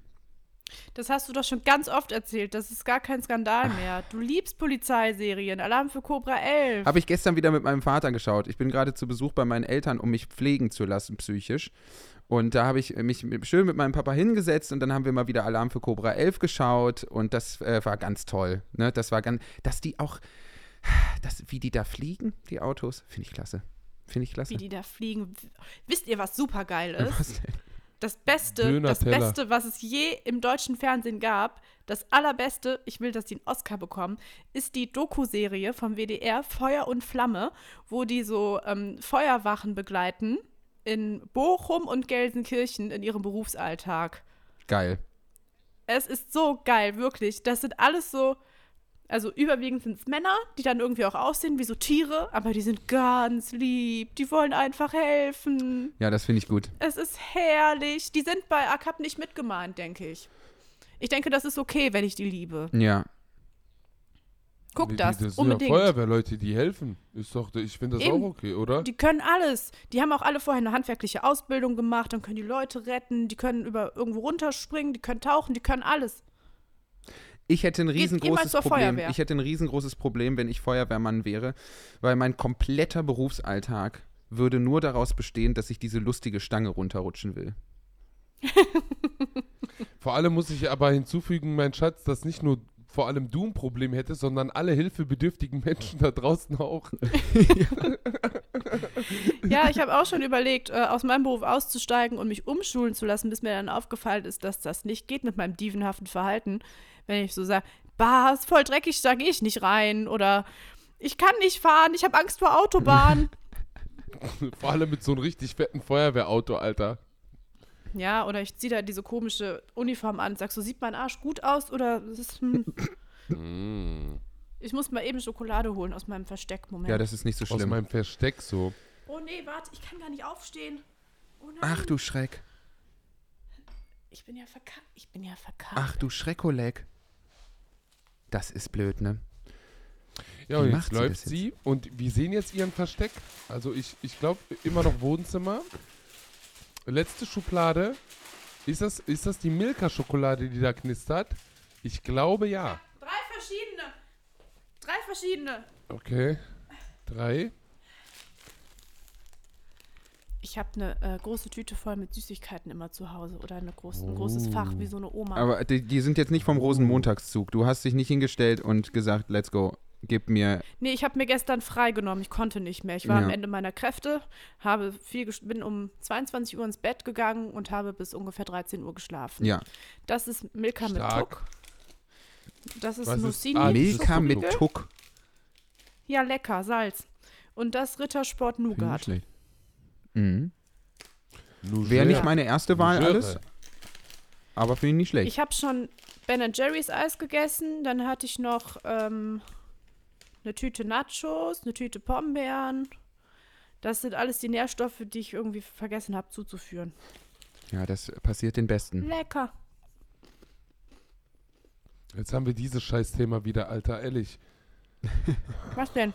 Das hast du doch schon ganz oft erzählt. Das ist gar kein Skandal mehr. Du liebst Polizeiserien. Alarm für Cobra 11. Habe ich gestern wieder mit meinem Vater geschaut. Ich bin gerade zu Besuch bei meinen Eltern, um mich pflegen zu lassen, psychisch. Und da habe ich mich schön mit meinem Papa hingesetzt und dann haben wir mal wieder Alarm für Cobra 11 geschaut und das äh, war ganz toll. Ne? Das war ganz, dass die auch, das, wie die da fliegen, die Autos, finde ich klasse. Finde ich klasse. Wie die da fliegen. Wisst ihr, was super geil ist? Was denn? Das Beste, Döner das Teller. Beste, was es je im deutschen Fernsehen gab, das allerbeste, ich will, dass die einen Oscar bekommen, ist die Doku-Serie vom WDR Feuer und Flamme, wo die so ähm, Feuerwachen begleiten in Bochum und Gelsenkirchen in ihrem Berufsalltag. Geil. Es ist so geil, wirklich. Das sind alles so, also überwiegend sind es Männer, die dann irgendwie auch aussehen wie so Tiere, aber die sind ganz lieb. Die wollen einfach helfen. Ja, das finde ich gut. Es ist herrlich. Die sind bei ACAP nicht mitgemahnt, denke ich. Ich denke, das ist okay, wenn ich die liebe. Ja. Guck Die- das, die, das sind unbedingt. ja Feuerwehrleute, die helfen. Ist doch, ich finde das Eben. auch okay, oder? Die können alles. Die haben auch alle vorher eine handwerkliche Ausbildung gemacht, dann können die Leute retten, die können über irgendwo runterspringen, die können tauchen, die können alles. Ich hätte ein riesengroßes Problem. Ich hätte ein riesengroßes Problem, wenn ich Feuerwehrmann wäre, weil mein kompletter Berufsalltag würde nur daraus bestehen, dass ich diese lustige Stange runterrutschen will. Vor allem muss ich aber hinzufügen, mein Schatz, dass nicht nur vor allem du ein Problem hättest, sondern alle hilfebedürftigen Menschen da draußen auch. Ja, ich habe auch schon überlegt, äh, aus meinem Beruf auszusteigen und mich umschulen zu lassen, bis mir dann aufgefallen ist, dass das nicht geht mit meinem dievenhaften Verhalten. Wenn ich so sage, bah, ist voll dreckig, da gehe ich nicht rein. Oder ich kann nicht fahren, ich habe Angst vor Autobahn. vor allem mit so einem richtig fetten Feuerwehrauto, Alter. Ja, oder ich ziehe da diese komische Uniform an und sag so, sieht mein Arsch gut aus oder es ist, hm. Mm. Ich muss mal eben Schokolade holen aus meinem Versteck. Moment. Ja, das ist nicht so Aus schlimm. meinem Versteck so. oh nee, warte, ich kann gar nicht aufstehen. Oh nein. Ach du Schreck. Ich bin ja verkackt. Ich bin ja verkackt. Ach du Schreckoleg. Das ist blöd, ne? Ja, Wie und macht jetzt sie läuft das jetzt? sie und wir sehen jetzt ihren Versteck. Also ich, ich glaube immer noch Wohnzimmer. Letzte Schublade. Ist das, ist das die Milka-Schokolade, die da knistert? Ich glaube ja. Drei verschiedene. Drei verschiedene. Okay. Drei. Ich habe eine äh, große Tüte voll mit Süßigkeiten immer zu Hause oder eine groß, ein großes Oh. Fach wie so eine Oma. Aber die, die sind jetzt nicht vom Rosenmontagszug. Du hast dich nicht hingestellt und gesagt, let's go, gib mir. nee, ich habe mir gestern freigenommen. Ich konnte nicht mehr. Ich war Ja. am Ende meiner Kräfte, habe viel bin um 22 Uhr ins Bett gegangen und habe bis ungefähr 13 Uhr geschlafen. Ja, Das ist Milka mit Stark. Tuck. Das ist Was ist- Nussini. Ah, ist Milka mit. Tuck. Ja, lecker, Salz. Und das Rittersport nicht Nougat. schlecht. Mhm. Wäre nicht meine erste Wahl Nougere. alles, aber finde ich nicht schlecht. Ich habe schon Ben Jerry's Eis gegessen. Dann hatte ich noch ähm, eine Tüte Nachos, eine Tüte Pombeeren. Das sind alles die Nährstoffe, die ich irgendwie vergessen habe zuzuführen. ja, das passiert den Besten. Lecker. Jetzt haben wir dieses Scheißthema wieder, Alter, ehrlich. Was denn?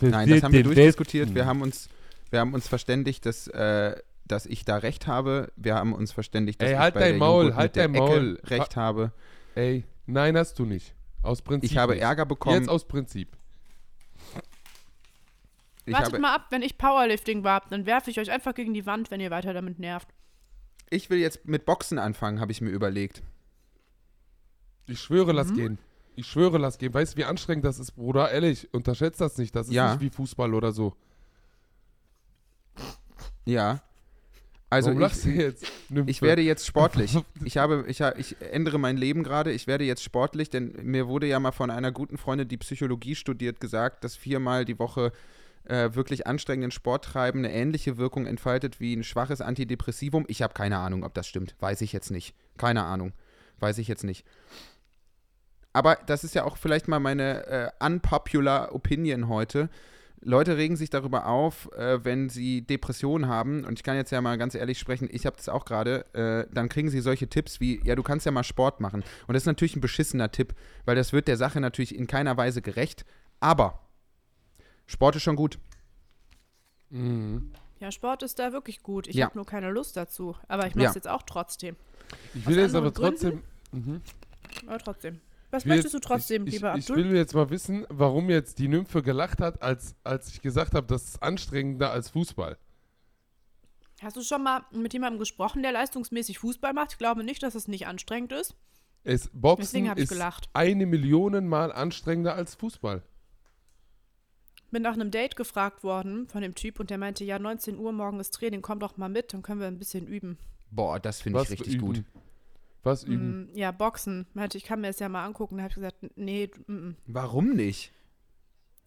Nein, das haben wir durchdiskutiert. Wir haben uns, wir haben uns verständigt, dass, äh, dass ich da recht habe. Wir haben uns verständigt, dass Ey, ich halt bei dein der Maul, Joghurt halt mit der dein Ecke Maul. recht habe. Ey, nein, hast du nicht. Aus Prinzip. Ich habe nicht. Ärger bekommen. Jetzt aus Prinzip. ich Wartet habe, mal ab, wenn ich Powerlifting war, dann werfe ich euch einfach gegen die Wand, wenn ihr weiter damit nervt. ich will jetzt mit Boxen anfangen, habe ich mir überlegt. Ich schwöre, lass Mhm. gehen. Ich schwöre, lass gehen. Weißt du, wie anstrengend das ist, Bruder? Ehrlich, unterschätzt das nicht. Das ist Ja. nicht wie Fußball oder so. Ja. Also Warum lachst du ich, jetzt? Ich werde jetzt sportlich. Ich habe, ich, ich ändere mein Leben gerade. Ich werde jetzt sportlich, denn mir wurde ja mal von einer guten Freundin, die Psychologie studiert, gesagt, dass viermal die Woche äh, wirklich anstrengenden Sport treiben eine ähnliche Wirkung entfaltet wie ein schwaches Antidepressivum. Ich habe keine Ahnung, ob das stimmt. Weiß ich jetzt nicht. Keine Ahnung. Weiß ich jetzt nicht. Aber das ist ja auch vielleicht mal meine äh, unpopular Opinion heute. Leute regen sich darüber auf, äh, wenn sie Depressionen haben. Und ich kann jetzt ja mal ganz ehrlich sprechen, ich habe das auch gerade. Äh, dann kriegen sie solche Tipps wie, ja, du kannst ja mal Sport machen. Und das ist natürlich ein beschissener Tipp, weil das wird der Sache natürlich in keiner Weise gerecht. Aber Sport ist schon gut. Mhm. Ja, Sport ist da wirklich gut. Ich Ja. habe nur keine Lust dazu. Aber ich mache es Ja. jetzt auch trotzdem. Ich will Aus jetzt aber trotzdem. Mhm. Aber trotzdem. Was Ich will möchtest du jetzt- trotzdem, ich, lieber ich, ich Abdul? will jetzt mal wissen, warum jetzt die Nymphe gelacht hat, als, als ich gesagt habe, das ist anstrengender als Fußball. Hast du schon mal mit jemandem gesprochen, der leistungsmäßig Fußball macht? Ich glaube nicht, dass es nicht anstrengend ist. Es, Boxen Deswegen hab ich ist gelacht. eine Million Mal anstrengender als Fußball. Bin nach einem Date gefragt worden von dem Typ und der meinte, ja, 19 Uhr morgen ist Training, komm doch mal mit, dann können wir ein bisschen üben. Boah, das finde ich richtig üben? gut. Was üben? Mm, ja, Boxen. Meinte, ich kann mir das ja mal angucken. Da habe ich gesagt, nee, mm, mm. Warum nicht?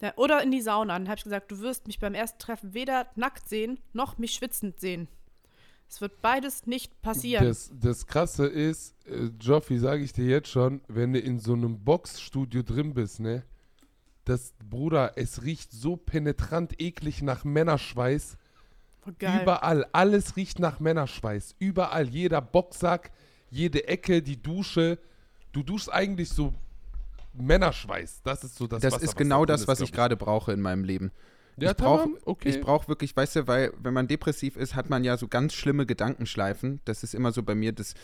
Ja, oder in die Sauna. Dann habe ich gesagt, du wirst mich beim ersten Treffen weder nackt sehen, noch mich schwitzend sehen. Es wird beides nicht passieren. Das, das Krasse ist, äh, Joffi, sage ich dir jetzt schon, wenn du in so einem Boxstudio drin bist, ne? Das, Bruder, es riecht so penetrant eklig nach Männerschweiß. Geil. Überall, alles riecht nach Männerschweiß. Überall, jeder Boxsack, jede Ecke, die Dusche. Du duschst eigentlich so Männerschweiß. Das ist so das Das Wasser, ist was genau drin das, ist, was ich gerade brauche in meinem Leben. Ja, ich brauche okay. brauch wirklich, weißt du, weil wenn man depressiv ist, hat man ja so ganz schlimme Gedankenschleifen. Das ist immer so bei mir das,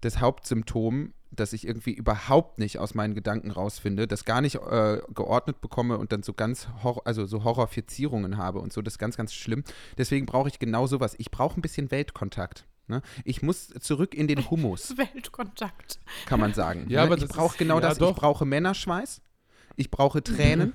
das Hauptsymptom, dass ich irgendwie überhaupt nicht aus meinen Gedanken rausfinde, das gar nicht äh, geordnet bekomme und dann so ganz, Hor also so Horrorfizierungen habe und so. Das ist ganz, ganz schlimm. Deswegen brauche ich genau sowas. Ich brauche ein bisschen Weltkontakt. Ne? Ich muss zurück in den Humus, Weltkontakt. kann man sagen. Ja, ne? aber ich brauche genau ja, das. doch. Ich brauche Männerschweiß. Ich brauche Tränen.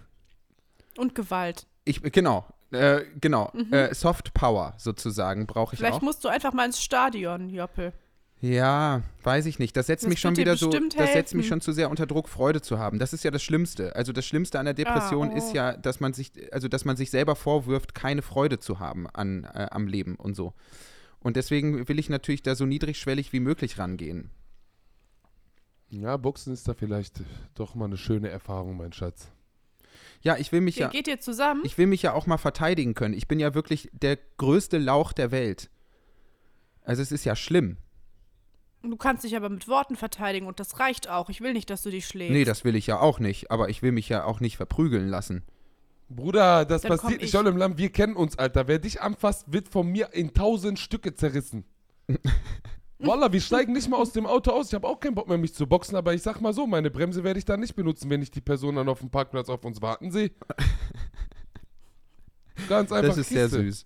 Und Gewalt. Ich, genau, äh, genau. Äh, Soft Power sozusagen brauche ich Vielleicht auch. musst du einfach mal ins Stadion, Joppel. Ja, weiß ich nicht. Das setzt Das mich schon wieder so, das setzt mich schon zu sehr unter Druck, Freude zu haben. Das ist ja das Schlimmste. Also das Schlimmste an der Depression Ah, oh. ist ja, dass man sich, also dass man sich selber vorwirft, keine Freude zu haben an, äh, am Leben und so. Und deswegen will ich natürlich da so niedrigschwellig wie möglich rangehen. Ja, Boxen ist da vielleicht doch mal eine schöne Erfahrung, mein Schatz. Ja, ich will mich Ihr ja, geht ihr zusammen? ich will mich ja auch mal verteidigen können. Ich bin ja wirklich der größte Lauch der Welt. Also es ist ja schlimm. Du kannst dich aber mit Worten verteidigen und das reicht auch. Ich will nicht, dass du dich schlägst. Nee, das will ich ja auch nicht. Aber ich will mich ja auch nicht verprügeln lassen. Bruder, das Dann passiert nicht schon im Land. Wir kennen uns, Alter. Wer dich anfasst, wird von mir in tausend Stücke zerrissen. Wallah, wir steigen nicht mal aus dem Auto aus. Ich habe auch keinen Bock mehr, mich zu boxen, aber ich sag mal so, meine Bremse werde ich dann nicht benutzen, wenn ich die Person dann auf dem Parkplatz auf uns warten sehe. Ganz einfach. das ist sehr Kiste. süß.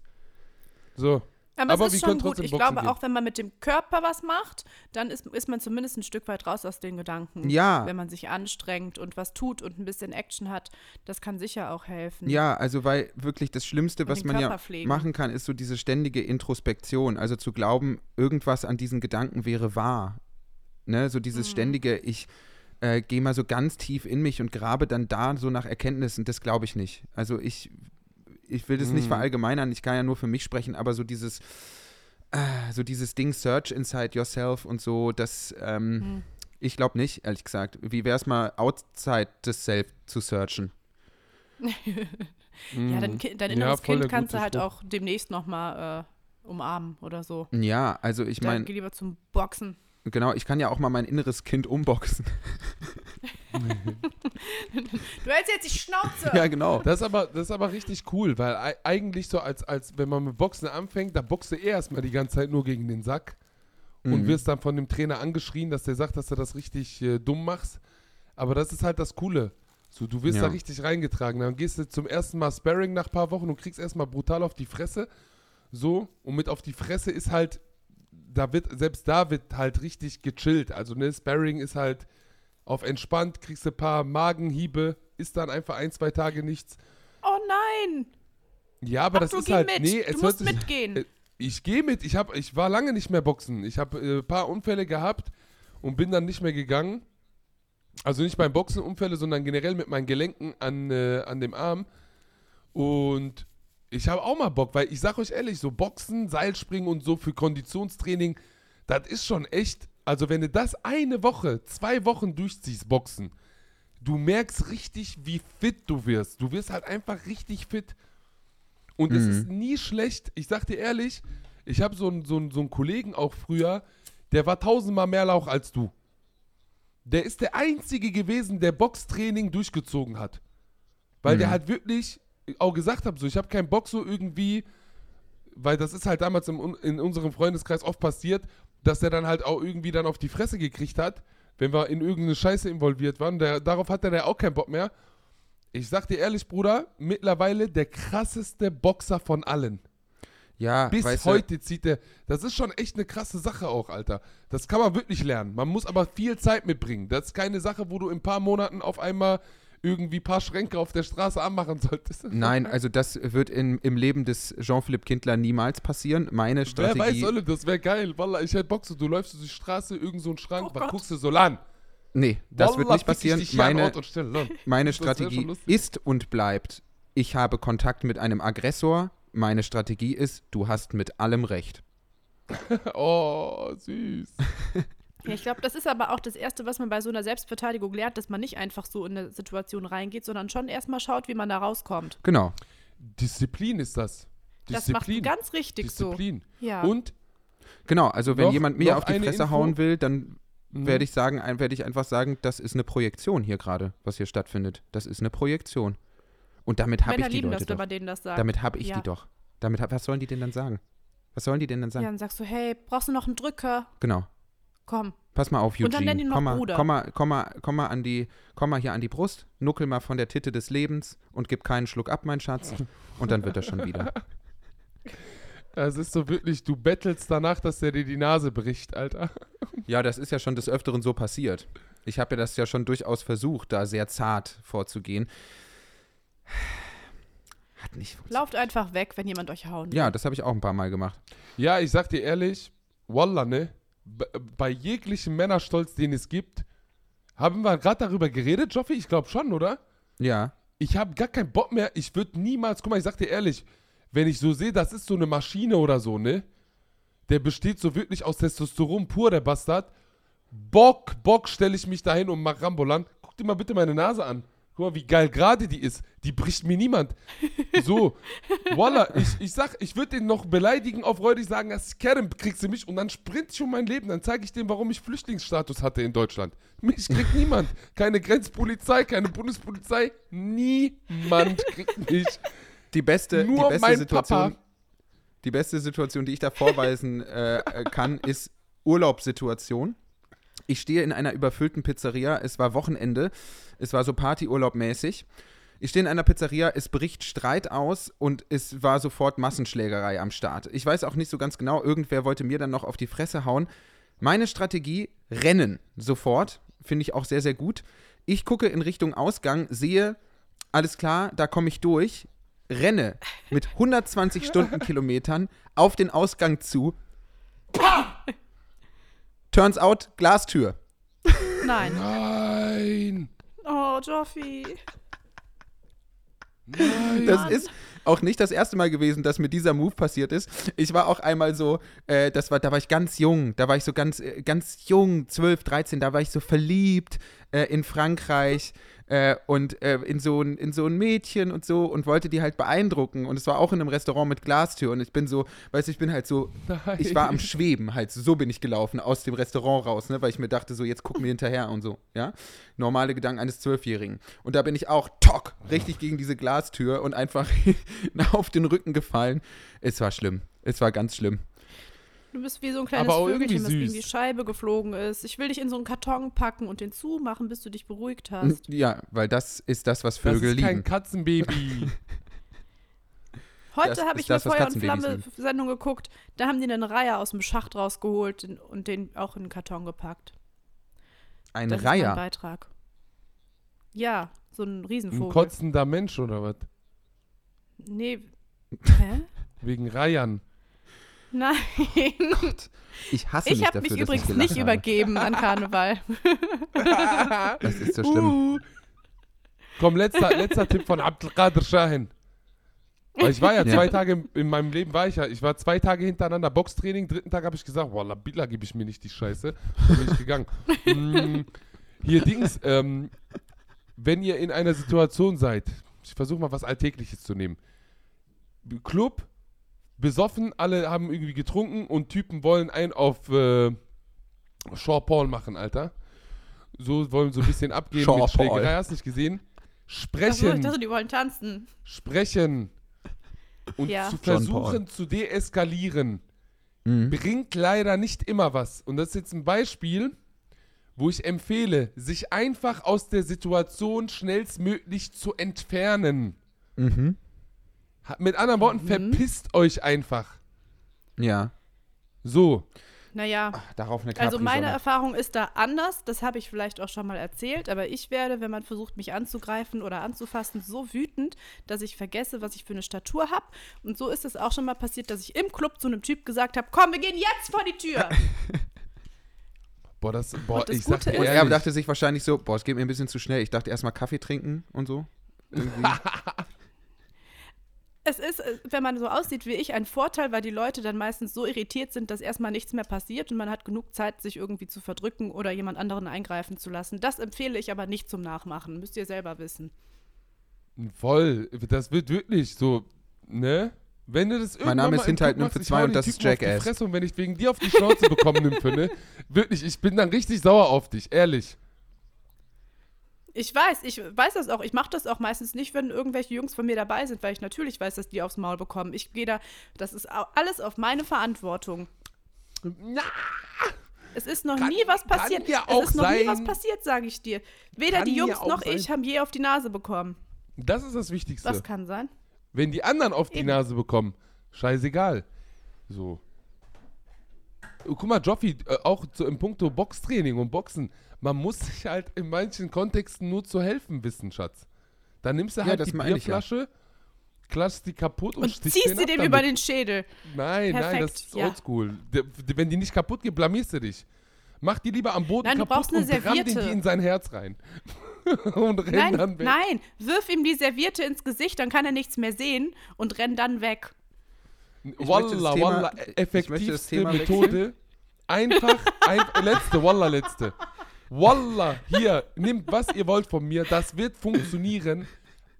So. Aber, Aber es ist schon gut. Ich glaube, gehen. auch wenn man mit dem Körper was macht, dann ist, ist man zumindest ein Stück weit raus aus den Gedanken. Ja. Wenn man sich anstrengt und was tut und ein bisschen Action hat, das kann sicher auch helfen. Ja, also weil wirklich das Schlimmste, Und was man ja Körper pflegen. machen kann, ist so diese ständige Introspektion. Also zu glauben, irgendwas an diesen Gedanken wäre wahr. Ne? So Mhm. dieses ständige, ich äh, gehe mal so ganz tief in mich und grabe dann da so nach Erkenntnissen. Das glaube ich nicht. Also ich, ich will das nicht Mhm. verallgemeinern, ich kann ja nur für mich sprechen, aber so dieses, äh, so dieses Ding Search inside yourself und so, das, ähm, Mhm. ich glaube nicht, ehrlich gesagt. Wie wäre es mal outside the self zu searchen? Ja, dein, Ki- dein Ja, inneres der Kind kannst du halt Spruch. auch demnächst nochmal äh, umarmen oder so. Ja, also ich meine, geh lieber zum Boxen. Genau, ich kann ja auch mal mein inneres Kind umboxen. Du hältst jetzt die Schnauze! ja, genau. Das ist aber, das ist aber richtig cool, weil ei- eigentlich so, als, als wenn man mit Boxen anfängt, da boxt du eh erstmal die ganze Zeit nur gegen den Sack und Mhm. wirst dann von dem Trainer angeschrien, dass der sagt, dass du das richtig äh, dumm machst. Aber das ist halt das Coole. So, du wirst Ja. da richtig reingetragen. Dann gehst du zum ersten Mal Sparring nach ein paar Wochen und kriegst erstmal brutal auf die Fresse. So, und mit auf die Fresse ist halt, da wird, selbst da wird halt richtig gechillt. Also, ne, Sparring ist halt auf entspannt, kriegst ein paar Magenhiebe, ist dann einfach ein, zwei Tage nichts. Oh nein! Ja, aber das Abdul, ist geh halt, mit. nee, du es musst hört sich, mitgehen. äh, ich gehe mit, ich, hab, ich war lange nicht mehr boxen. Ich habe ein äh, paar Unfälle gehabt und bin dann nicht mehr gegangen. Also nicht beim Boxen Unfälle, sondern generell mit meinen Gelenken an, äh, an dem Arm. Und ich habe auch mal Bock, weil ich sag euch ehrlich, so Boxen, Seilspringen und so für Konditionstraining, das ist schon echt, also wenn du das eine Woche, zwei Wochen durchziehst, Boxen, du merkst richtig, wie fit du wirst. Du wirst halt einfach richtig fit. Und es Mhm. ist nie schlecht. Ich sag dir ehrlich, ich habe so einen so einen- so einen Kollegen auch früher, der war tausendmal mehr Lauch als du. Der ist der Einzige gewesen, der Boxtraining durchgezogen hat. Weil der Mhm. halt wirklich auch gesagt hat, so, ich habe keinen Bock so irgendwie, weil das ist halt damals im, in unserem Freundeskreis oft passiert, dass der dann halt auch irgendwie dann auf die Fresse gekriegt hat, wenn wir in irgendeine Scheiße involviert waren. Der, darauf hat er auch keinen Bock mehr. Ich sag dir ehrlich, Bruder, mittlerweile der krasseste Boxer von allen. Ja, Bis heute zieht der. Das ist schon echt eine krasse Sache auch, Alter. Das kann man wirklich lernen. Man muss aber viel Zeit mitbringen. Das ist keine Sache, wo du in ein paar Monaten auf einmal irgendwie ein paar Schränke auf der Straße anmachen solltest. du, nein, also das wird in, im Leben des Jean-Philippe Kindler niemals passieren. Meine Wer Strategie. weiß, Olle, das wäre geil. Wallah, ich hätte Bock so, du läufst durch die Straße, irgend so ein Schrank, Oh was guckst du so an? nee, das wird Wallah, nicht fick ich passieren. Meine, ne? meine Strategie ist und bleibt, ich habe Kontakt mit einem Aggressor. Meine Strategie ist, du hast mit allem recht. Oh, süß. Ja, ich glaube, das ist aber auch das Erste, was man bei so einer Selbstverteidigung lernt, dass man nicht einfach so in eine Situation reingeht, sondern schon erstmal schaut, wie man da rauskommt. Genau. Disziplin ist das. Das macht Disziplin. ganz richtig Disziplin. so. Ja. Und Genau, also wenn Noch- jemand mir auf die Fresse Info. hauen will, dann Mhm. werde ich sagen, werde ich einfach sagen, das ist eine Projektion hier gerade, was hier stattfindet. Das ist eine Projektion. Und damit habe ich die lieben Leute das, wenn doch. man denen das sagt. Damit habe ich Ja. die doch. Damit hab, was sollen die denn dann sagen? Was sollen die denn dann sagen? ja, dann sagst du, hey, brauchst du noch einen Drücker? Genau. Komm. Pass mal auf, Eugene. Und dann nenn ihn noch komm, mal, Bruder. komm, mal, komm, mal, komm mal an die, komm mal hier an die Brust, nuckel mal von der Titte des Lebens und gib keinen Schluck ab, mein Schatz. Und dann wird das schon wieder. Das ist so wirklich, du bettelst danach, dass der dir die Nase bricht, Alter. Ja, das ist ja schon des Öfteren so passiert. Ich habe ja das ja schon durchaus versucht, da sehr zart vorzugehen. Hat nicht funktioniert. Lauft einfach weg, wenn jemand euch hauen will. Ja, das habe ich auch ein paar Mal gemacht. Ja, ich sag dir ehrlich, Wallah, ne? Bei jeglichem Männerstolz, den es gibt, haben wir gerade darüber geredet, Joffi? Ich glaube schon, oder? Ja. Ich habe gar keinen Bock mehr. Ich würde niemals, guck mal, ich sag dir ehrlich, wenn ich so sehe, das ist so eine Maschine oder so, ne? Der besteht so wirklich aus Testosteron pur, der Bastard. Bock, Bock stelle ich mich dahin und mach Rambolan. Guck dir mal bitte meine Nase an. Guck mal, wie geil gerade die ist. Die bricht mir niemand. So, voila, ich, ich sag, ich würde den noch beleidigen, auf räudig sagen, das Kerem kriegst du mich und dann sprint ich um mein Leben. Dann zeige ich dem, warum ich Flüchtlingsstatus hatte in Deutschland. Mich kriegt niemand. Keine Grenzpolizei, keine Bundespolizei. Niemand kriegt mich. Die beste, Nur die beste mein Situation, Papa. die beste Situation, die ich da vorweisen äh, äh, kann, ist Urlaubssituation. Ich stehe in einer überfüllten Pizzeria. Es war Wochenende. Es war so Partyurlaub-mäßig. Ich stehe in einer Pizzeria, es bricht Streit aus und es war sofort Massenschlägerei am Start. Ich weiß auch nicht so ganz genau, irgendwer wollte mir dann noch auf die Fresse hauen. Meine Strategie, rennen sofort, finde ich auch sehr, sehr gut. Ich gucke in Richtung Ausgang, sehe, alles klar, da komme ich durch, renne mit 120 Stundenkilometern auf den Ausgang zu. Turns out, Glastür. Nein. Nein. Oh, Joffi. Nein. Das ist auch nicht das erste Mal gewesen, dass mir dieser Move passiert ist. Ich war auch einmal so, äh, das war, da war ich ganz jung, da war ich so ganz, äh, ganz jung, 12, 13, da war ich so verliebt äh, in Frankreich äh, und äh, in, so ein, in so ein Mädchen und so und wollte die halt beeindrucken. Und es war auch in einem Restaurant mit Glastür und ich bin so, weißt du, ich bin halt so, Nein. ich war am Schweben halt, so bin ich gelaufen aus dem Restaurant raus, ne, weil ich mir dachte, so jetzt guck mir hinterher und so, ja. Normale Gedanken eines Zwölfjährigen. Und da bin ich auch, tock, richtig gegen diese Glastür und einfach auf den Rücken gefallen. Es war schlimm. Es war ganz schlimm. Du bist wie so ein kleines Aber Vögelchen, irgendwie was gegen die Scheibe geflogen ist. Ich will dich in so einen Karton packen und den zumachen, bis du dich beruhigt hast. Ja, weil das ist das, was das Vögel ist kein lieben. Katzenbaby. Heute Das habe ich mir das, was Feuer und Katzenbabys Flamme Sendung geguckt. Da haben die einen Reiher aus dem Schacht rausgeholt und den auch in den Karton gepackt. Ein Das ist mein Reiher. Beitrag. Ja, so ein Ein Riesenvogel. kotzender Mensch oder was? Nee. Hä? Wegen Reihern. Nein. Ich hasse Ich mich habe dafür, mich dass übrigens ich nicht habe. übergeben an Karneval. Das ist so schlimm. Uh. Komm, letzter, letzter Tipp von Abdelkader Shahin. Weil ich war ja Ja. zwei Tage in meinem Leben, war ich ja, ich war zwei Tage hintereinander Boxtraining, dritten Tag habe ich gesagt, Wallah, Billah gebe ich mir nicht die Scheiße. Dann bin ich gegangen. mm, hier Dings, ähm, wenn ihr in einer Situation seid, ich versuche mal was Alltägliches zu nehmen. Club, besoffen, alle haben irgendwie getrunken und Typen wollen einen auf äh, Shaw Paul machen, Alter. So wollen so ein bisschen abgehen Shaw mit. Schlägerei, hast nicht gesehen? Achso, ich Sprechen, dachte, die wollen tanzen. sprechen und Ja. zu versuchen zu deeskalieren, Mhm. bringt leider nicht immer was. Und das ist jetzt ein Beispiel, wo ich empfehle, sich einfach aus der Situation schnellstmöglich zu entfernen. Mhm. Mit anderen Worten, verpisst euch einfach. Ja. So. Naja, Darauf eine also meine. Erfahrung ist da anders. Das habe ich vielleicht auch schon mal erzählt. Aber ich werde, wenn man versucht, mich anzugreifen oder anzufassen, so wütend, dass ich vergesse, was ich für eine Statur habe. Und so ist es auch schon mal passiert, dass ich im Club zu einem Typ gesagt habe, komm, wir gehen jetzt vor die Tür. Boah, das, boah, das ich Gute Und er dachte sich wahrscheinlich so, boah, es geht mir ein bisschen zu schnell. Ich dachte erstmal Kaffee trinken und so. Es ist, äh, wenn man so aussieht wie ich, ein Vorteil, weil die Leute dann meistens so irritiert sind, dass erstmal nichts mehr passiert und man hat genug Zeit, sich irgendwie zu verdrücken oder jemand anderen eingreifen zu lassen. Das empfehle ich aber nicht zum Nachmachen. Müsst ihr selber wissen. voll. Das wird wirklich so, ne? Wenn du das irgendwann Name mal ist Hinterhalt Nymphe ich 2 hau und das ist Typen die Jackass. Fresse und wenn ich wegen dir auf die Schnauze bekomme, Nymphe, ne? Wirklich, ich bin dann richtig sauer auf dich, ehrlich. Ich weiß, ich weiß das auch. Ich mache das auch meistens nicht, wenn irgendwelche Jungs von mir dabei sind, weil ich natürlich weiß, dass die aufs Maul bekommen. Ich gehe da, das ist alles auf meine Verantwortung. Na, Es ist noch Kann- nie was passiert. ja es ist noch nie was sein- passiert, sage ich dir. Weder die Jungs noch sein. ich haben je auf die Nase bekommen. das ist das Wichtigste. Was kann sein? Wenn die anderen auf die Eben. Nase bekommen, scheißegal. So. Guck mal, Joffi, äh, auch so im Punkto Boxtraining und Boxen, man muss sich halt in manchen Kontexten nur zu helfen wissen, Schatz. Dann nimmst du Ja, halt das die meine ich ja. Bierflasche, klatschst die kaputt und, Und stichst ziehst den sie dem damit. über den Schädel. Nein, nein, das Perfekt, ist ja. oldschool. Wenn die nicht kaputt geht, blamierst du dich. Mach die lieber am Boden Nein, du kaputt brauchst eine und ramm die in sein Herz rein. und renn Nein, dann weg. nein, wirf ihm die Serviette ins Gesicht, dann kann er nichts mehr sehen und renn dann weg. Wallah, das Thema- ich das effektivste Methode. Einfach, ein, letzte, wallah, letzte. Wallah, hier, nehmt was ihr wollt von mir, das wird funktionieren.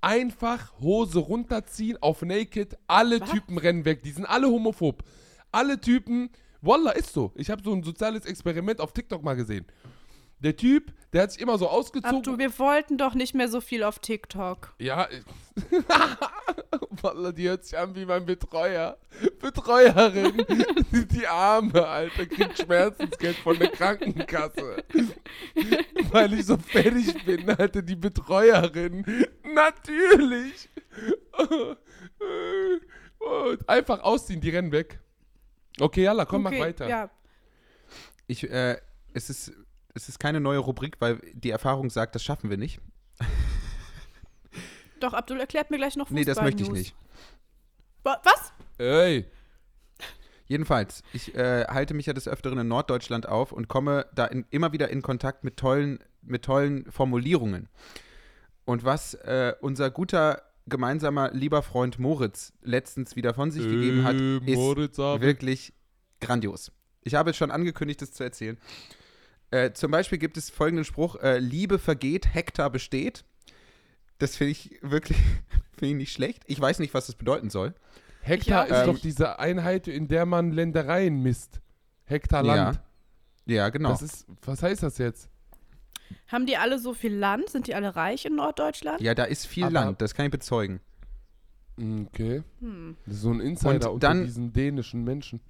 Einfach Hose runterziehen, auf Naked, alle Typen rennen weg, die sind alle homophob. Alle Typen, Wallah, ist so. Ich habe so ein soziales Experiment auf TikTok mal gesehen. Der Typ, der hat sich immer so ausgezogen. Abdu, wir wollten doch nicht mehr so viel auf TikTok. Ja, ich- Wallah, die hört sich an wie mein Betreuer. Betreuerin. Die Arme, Alter, kriegt Schmerzensgeld von der Krankenkasse. Weil ich so fertig bin, Alter, die Betreuerin. Natürlich. Und einfach ausziehen, die rennen weg. Okay, Jalla, komm, okay, mach weiter. Ja, Ich, äh, es ist, es ist keine neue Rubrik, weil die Erfahrung sagt, das schaffen wir nicht. doch, Abdul erklärt mir gleich noch Fußball Nee, das möchte ich News. nicht. Wa- Was? Ey, Jedenfalls, ich äh, halte mich ja des Öfteren in Norddeutschland auf und komme da in, immer wieder in Kontakt mit tollen, mit tollen Formulierungen. Und was äh, unser guter gemeinsamer lieber Freund Moritz letztens wieder von sich gegeben hat, Äh, ist wirklich grandios. Ich habe es schon angekündigt, das zu erzählen. Äh, zum Beispiel gibt es folgenden Spruch: äh, Liebe vergeht, Hektar besteht. Das finde ich wirklich finde ich nicht schlecht. Ich weiß nicht, was das bedeuten soll. Hektar Ich ist auch doch diese Einheit, in der man Ländereien misst. Hektar Land. Ja, genau. Das ist, was heißt das jetzt? Haben die alle so viel Land? Sind die alle reich in Norddeutschland? Ja, da ist viel Aber- Land, das kann ich bezeugen. Okay. Hm. Das ist so ein Insider Und unter dann- diesen dänischen Menschen.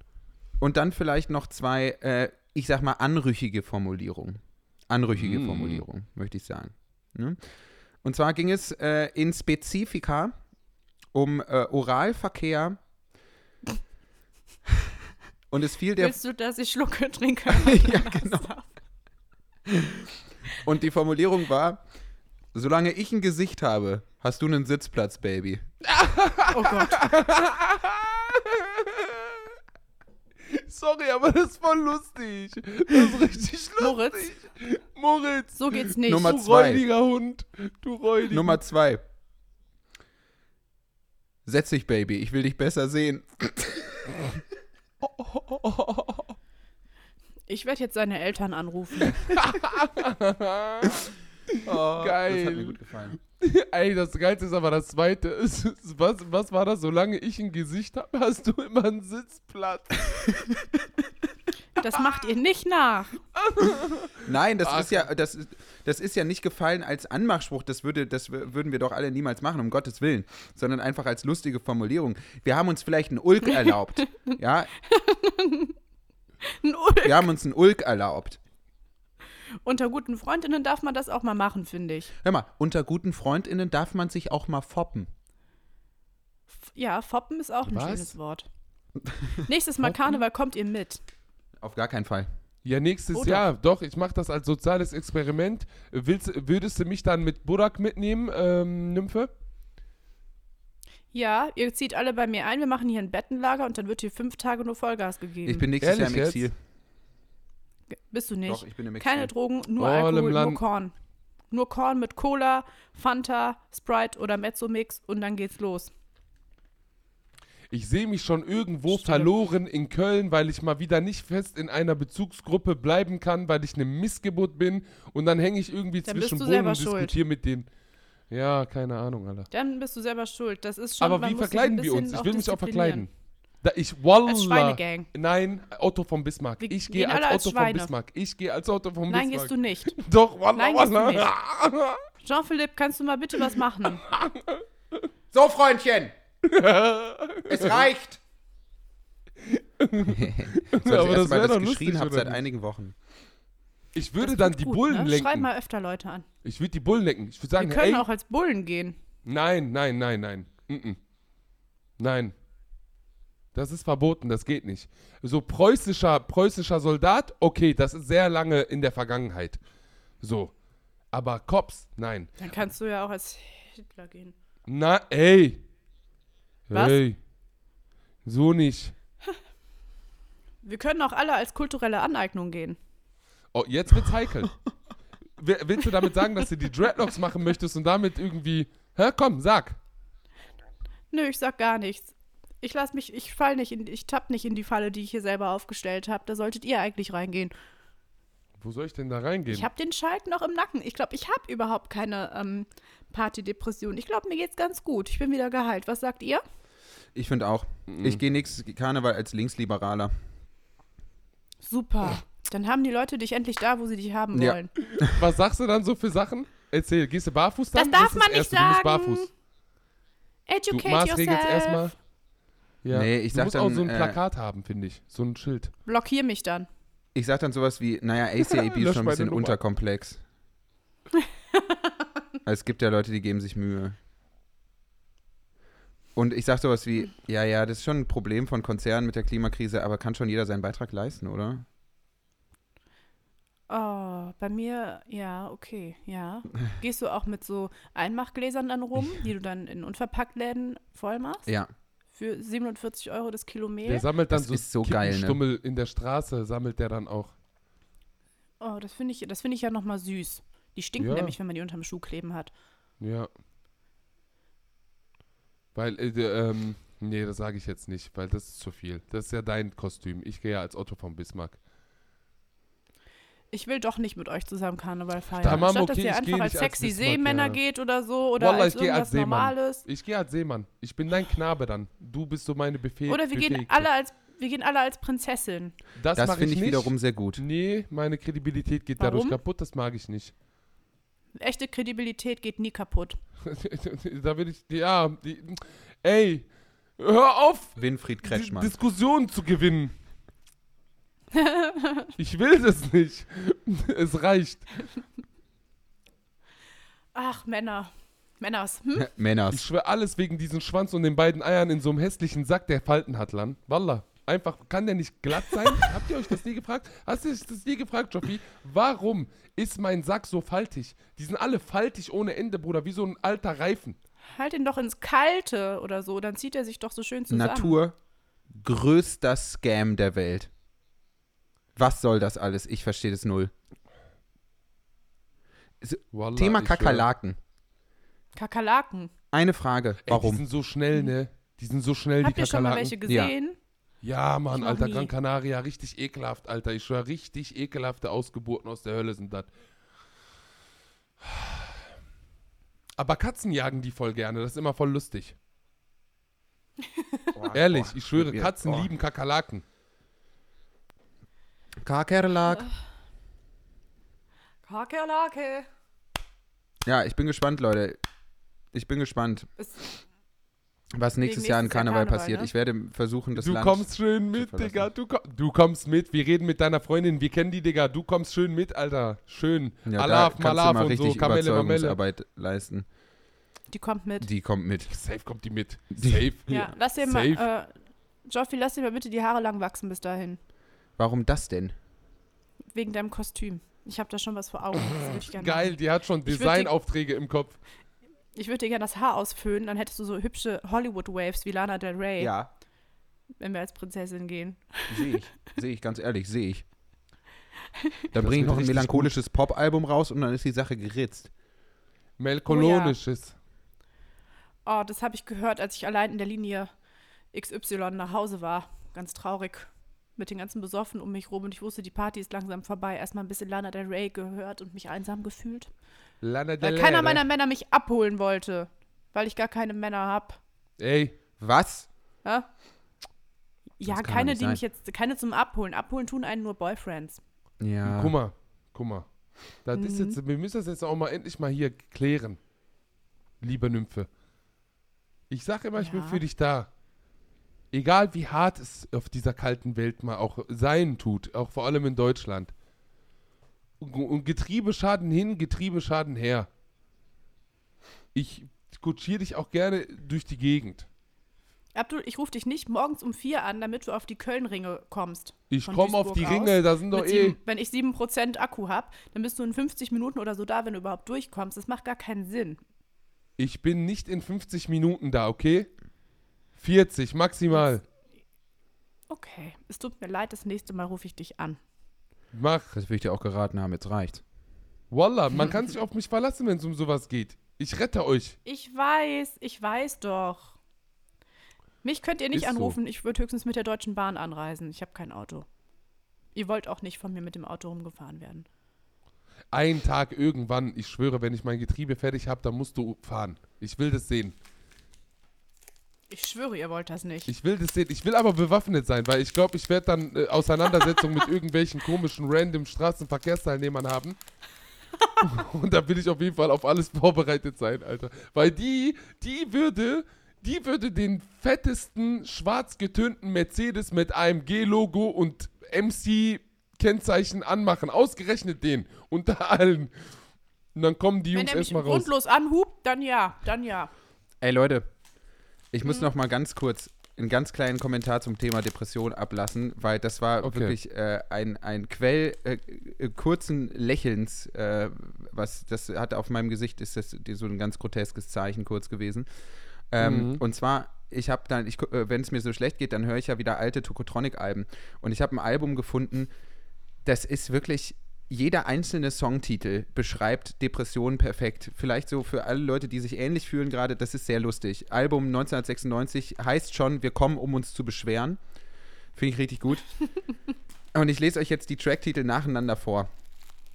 Und dann vielleicht noch zwei, äh, ich sag mal, anrüchige Formulierungen. Anrüchige Mm. Formulierungen, möchte ich sagen. Ne? Und zwar ging es äh, in Spezifika um äh, Oralverkehr. Und es fiel der. Willst du, dass ich Schlucke trinke? ja, genau. Und die Formulierung war: Solange ich ein Gesicht habe, hast du einen Sitzplatz, Baby. Oh Gott. Sorry, aber das ist voll lustig. Das ist richtig lustig. Moritz, Moritz. so geht's nicht. Nummer du zwei. räudiger Hund. Du räudiger Nummer zwei. Setz dich, Baby, ich will dich besser sehen. Ich werde jetzt seine Eltern anrufen. Geil. Das hat mir gut gefallen. Ey, das Geilste ist aber das Zweite. Was, was war das? Solange ich ein Gesicht habe, hast du immer einen Sitzplatz. Das macht ihr nicht nach. Nein, das Ach. ist ja, das ist, das ist ja nicht gefallen als Anmachspruch. Das würde, das würden wir doch alle niemals machen, um Gottes Willen, sondern einfach als lustige Formulierung. Wir haben uns vielleicht einen Ulk erlaubt. ja, Ein Ulk. wir haben uns einen Ulk erlaubt. Unter guten Freundinnen darf man das auch mal machen, finde ich. Hör mal, unter guten FreundInnen darf man sich auch mal foppen. F- Ja, foppen ist auch ein Was? schönes Wort. Nächstes Mal? Karneval kommt ihr mit. Auf gar keinen Fall. Ja, nächstes Oder? Jahr. Doch, ich mache das als soziales Experiment. Willst, würdest du mich dann mit Burak mitnehmen, ähm, Nymphe? Ja, ihr zieht alle bei mir ein, wir machen hier ein Bettenlager und dann wird hier fünf Tage nur Vollgas gegeben. Ich bin nächstes Jahr im Ehrlich Exil. Bist du nicht? Doch, ich bin im. Keine Drogen, nur All Alkohol, nur. Korn. Nur Korn mit Cola, Fanta, Sprite oder Mezzo-Mix und dann geht's los. Ich sehe mich schon irgendwo Stimmt. verloren in Köln, weil ich mal wieder nicht fest in einer Bezugsgruppe bleiben kann, weil ich eine Missgeburt bin und dann hänge ich irgendwie Dann bist zwischen du Boden selber und schuld. diskutiere mit denen. Ja, keine Ahnung, Alter. Dann bist du selber schuld. Das ist schon. Aber wie verkleiden wir uns? Ich will mich auch verkleiden. Da ich Wallah. Als Schweinegang. Nein, Otto von Bismark. Wir ich gehe als als Otto von Schweine. Bismarck. Ich gehe als Otto von Nein, Bismarck. gehst du nicht. Doch, Wallah, Nein, gehst du Wallah. Jean-Philippe, kannst du mal bitte was machen? So, Freundchen! es reicht! so, das Aber das Mal, doch ich geschrien lustig, habe oder seit einigen Wochen. Ich würde Das dann die gut, Bullen ne? lenken. Schreib mal öfter Leute an. Ich würde die Bullen lenken. Ich würde sagen, Wir können ey, auch als Bullen gehen. nein, nein, nein, nein. Mm -mm. Nein. Das ist verboten, das geht nicht. So preußischer, preußischer Soldat, okay, das ist sehr lange in der Vergangenheit. So. Aber Cops, nein. Dann kannst du ja auch als Hitler gehen. Na, ey. Was? Ey. So nicht. Wir können auch alle als kulturelle Aneignung gehen. Oh, jetzt wird's heikel. Wi- Willst du damit sagen, dass du die Dreadlocks machen möchtest und damit irgendwie. Hä, komm, sag. Nö, ich sag gar nichts. Ich lass mich, ich fall nicht in, ich tapp nicht in die Falle, die ich hier selber aufgestellt habe. Da solltet ihr eigentlich reingehen. Wo soll ich denn da reingehen? Ich habe den Schalk noch im Nacken. Ich glaube, ich habe überhaupt keine ähm, Partydepression. Ich glaube, mir geht's ganz gut. Ich bin wieder geheilt. Was sagt ihr? Ich finde auch. Mhm. Ich gehe nix Karneval als Linksliberaler. Super. Dann haben die Leute dich endlich da, wo sie dich haben Ja. wollen. Was sagst du dann so für Sachen? Erzähl, gehst du barfuß dann? Das darf ist man nicht Erste, Du musst sagen. barfuß. Du Educate maßregelst yourself. erstmal. Ja. Nee, ich du sag musst auch dann, so ein äh, Plakat haben, finde ich. So ein Schild. Blockier mich dann. Ich sag dann sowas wie, naja, ACAB ist schon ein bisschen unterkomplex. es gibt ja Leute, die geben sich Mühe. Und ich sag sowas wie, ja, ja, das ist schon ein Problem von Konzernen mit der Klimakrise, aber kann schon jeder seinen Beitrag leisten, oder? Oh, bei mir, ja, okay, ja. Gehst du auch mit so Einmachgläsern dann rum, die du dann in Unverpacktläden voll machst? Ja. Für 47 Euro das Kilo Der sammelt dann Das so, ist so geil, ne? In der Straße, sammelt der dann auch. Oh, das finde ich, das finde ich ja nochmal süß. Die stinken Ja. nämlich, wenn man die unterm Schuh kleben hat. Ja. Weil, äh, ähm, nee, das sage ich jetzt nicht, weil das ist zu viel. Das ist ja dein Kostüm. Ich gehe ja als Otto von Bismarck. Ich will doch nicht mit euch zusammen Karneval feiern. Tamam, Statt dass okay, ihr ich einfach als als sexy Bismarck, Seemänner ja. geht oder so oder Wallah, als ich als irgendwas Seemann. Normales. Ich gehe als Seemann. Ich bin dein Knabe dann. Du bist so meine Befehl. Oder wir gehen alle als wir gehen alle als Prinzessin. Das, Das finde ich nicht. wiederum sehr gut. Nee, meine Kredibilität geht dadurch Warum? kaputt. Das mag ich nicht. Echte Kredibilität geht nie kaputt. da will ich, ja, die, ey, hör auf, Winfried Kretschmann. Diskussionen zu gewinnen. ich will das nicht. es reicht. Ach, Männer. Männers. Hm? Ich Männers. schwöre alles wegen diesen Schwanz und den beiden Eiern in so einem hässlichen Sack, der Falten hat, Lan. Wallah. Einfach, kann der nicht glatt sein? Habt ihr euch das nie gefragt? Hast du euch das nie gefragt, Joffi? Warum ist mein Sack so faltig? Die sind alle faltig ohne Ende, Bruder, wie so ein alter Reifen. Halt ihn doch ins Kalte oder so, dann zieht er sich doch so schön zusammen. Natur, größter Scam der Welt. Was soll das alles? Ich verstehe das null. Wallah, Thema ich schwör. Kakerlaken. Kakerlaken. Eine Frage. Ey, Die Warum? sind so schnell, ne? Die sind so schnell, Habt die ihr schon mal Kakerlaken. welche Ja. gesehen? Ja, Mann, noch Alter, nie. Gran Canaria, richtig ekelhaft, Alter. Ich schwör, richtig ekelhafte Ausgeburten aus der Hölle sind das. Aber Katzen jagen die voll gerne, das ist immer voll lustig. Ehrlich, ich schwöre, Katzen oh. lieben Kakerlaken. Kakerlak. Kakerlake. Ja, ich bin gespannt, Leute. Ich bin gespannt, Ist- was nächstes Jahr in Karneval Karneval, passiert. ne? Ich werde versuchen, das du Land. kommst schön mit. Digga. Du, komm, du kommst mit. Wir reden mit deiner Freundin. Wir kennen die, Digga. Du kommst schön mit, Alter. Schön. ja, Alaf, Malaf mal und so. Kamelle, Mamelle. Leisten. Die kommt mit. Die kommt mit. Safe kommt die mit. Safe. Ja, lass dir mal, äh, Joffi, lass dir mal bitte die Haare lang wachsen bis dahin. Warum das denn? Wegen deinem Kostüm. Ich habe da schon was vor Augen. Das würde ich gerne Geil, machen. die hat schon Designaufträge im Kopf. Ich würde dir gerne das Haar ausföhnen, dann hättest du so hübsche Hollywood-Waves wie Lana Del Rey, Ja, wenn wir als Prinzessin gehen. sehe ich. Sehe ich, ganz ehrlich, sehe ich. Dann bringe ich noch ein melancholisches Pop-Album raus und dann ist die Sache geritzt. Melkolonisches. Oh, das habe ich gehört, als ich allein in der Linie XY nach Hause war. Ganz traurig. Mit den ganzen Besoffen um mich rum und ich wusste, die Party ist langsam vorbei. Erstmal ein bisschen Lana Del Rey gehört und mich einsam gefühlt. Lana Weil Del keiner Rey. meiner Männer mich abholen wollte. Weil ich gar keine Männer habe. Ey, Was? Ja, ja keine, die sein. mich jetzt, keine zum Abholen. Abholen tun einen nur Boyfriends. Ja. guck mal, guck mal. Das ist Mhm. jetzt, wir müssen das jetzt auch mal endlich mal hier klären. Liebe Nymphe. Ich sag immer, ich bin Ja. für dich da. Egal wie hart es auf dieser kalten Welt mal auch sein tut, auch vor allem in Deutschland. Und und Getriebe schaden hin, Getriebe schaden her. Ich kutschiere dich auch gerne durch die Gegend. Abdul, ich rufe dich nicht morgens um vier an, damit du auf die Köln-Ringe kommst. Ich komme auf die Ringe, aus. da sind doch eh. sieben, wenn ich 7% Akku habe, dann bist du in 50 Minuten oder so da, wenn du überhaupt durchkommst. Das macht gar keinen Sinn. Ich bin nicht in 50 Minuten da, okay? 40 maximal. Okay, es tut mir leid, das nächste Mal rufe ich dich an. Mach. Das will ich dir auch geraten haben, jetzt reicht. Wallah, man kann sich auf mich verlassen, wenn es um sowas geht. Ich rette euch. Ich weiß, ich weiß doch. Mich könnt ihr nicht Ist so. anrufen, ich würde höchstens mit der Deutschen Bahn anreisen. Ich habe kein Auto. Ihr wollt auch nicht von mir mit dem Auto rumgefahren werden. Ein Tag irgendwann, ich schwöre, wenn ich mein Getriebe fertig habe, dann musst du fahren. Ich will das sehen. Ich schwöre, ihr wollt das nicht. Ich will das sehen. Ich will aber bewaffnet sein, weil ich glaube, ich werde dann äh, Auseinandersetzungen mit irgendwelchen komischen random Straßenverkehrsteilnehmern haben. Und da will ich auf jeden Fall auf alles vorbereitet sein, Alter. Weil die, die würde, die würde den fettesten, schwarz getönten Mercedes mit AMG-Logo und MC-Kennzeichen anmachen. Ausgerechnet den. Unter allen. Und dann kommen die Wenn Jungs er mich erstmal raus. grundlos anhubt, dann ja, dann ja. Ey Leute, ich muss noch mal ganz kurz einen ganz kleinen Kommentar zum Thema Depression ablassen, weil das war Okay. wirklich äh, ein, ein Quell äh, kurzen Lächelns, äh, was das hat auf meinem Gesicht ist das die- so ein ganz groteskes Zeichen kurz gewesen. Ähm, Mhm. Und zwar, ich habe dann, äh, wenn es mir so schlecht geht, dann höre ich ja wieder alte Tokotronic-Alben und ich habe ein Album gefunden, das ist wirklich jeder einzelne Songtitel beschreibt Depressionen perfekt. Vielleicht so für alle Leute, die sich ähnlich fühlen gerade, das ist sehr lustig. Album 1996 heißt schon, wir kommen, um uns zu beschweren. Finde ich richtig gut. Und ich lese euch jetzt die Tracktitel nacheinander vor.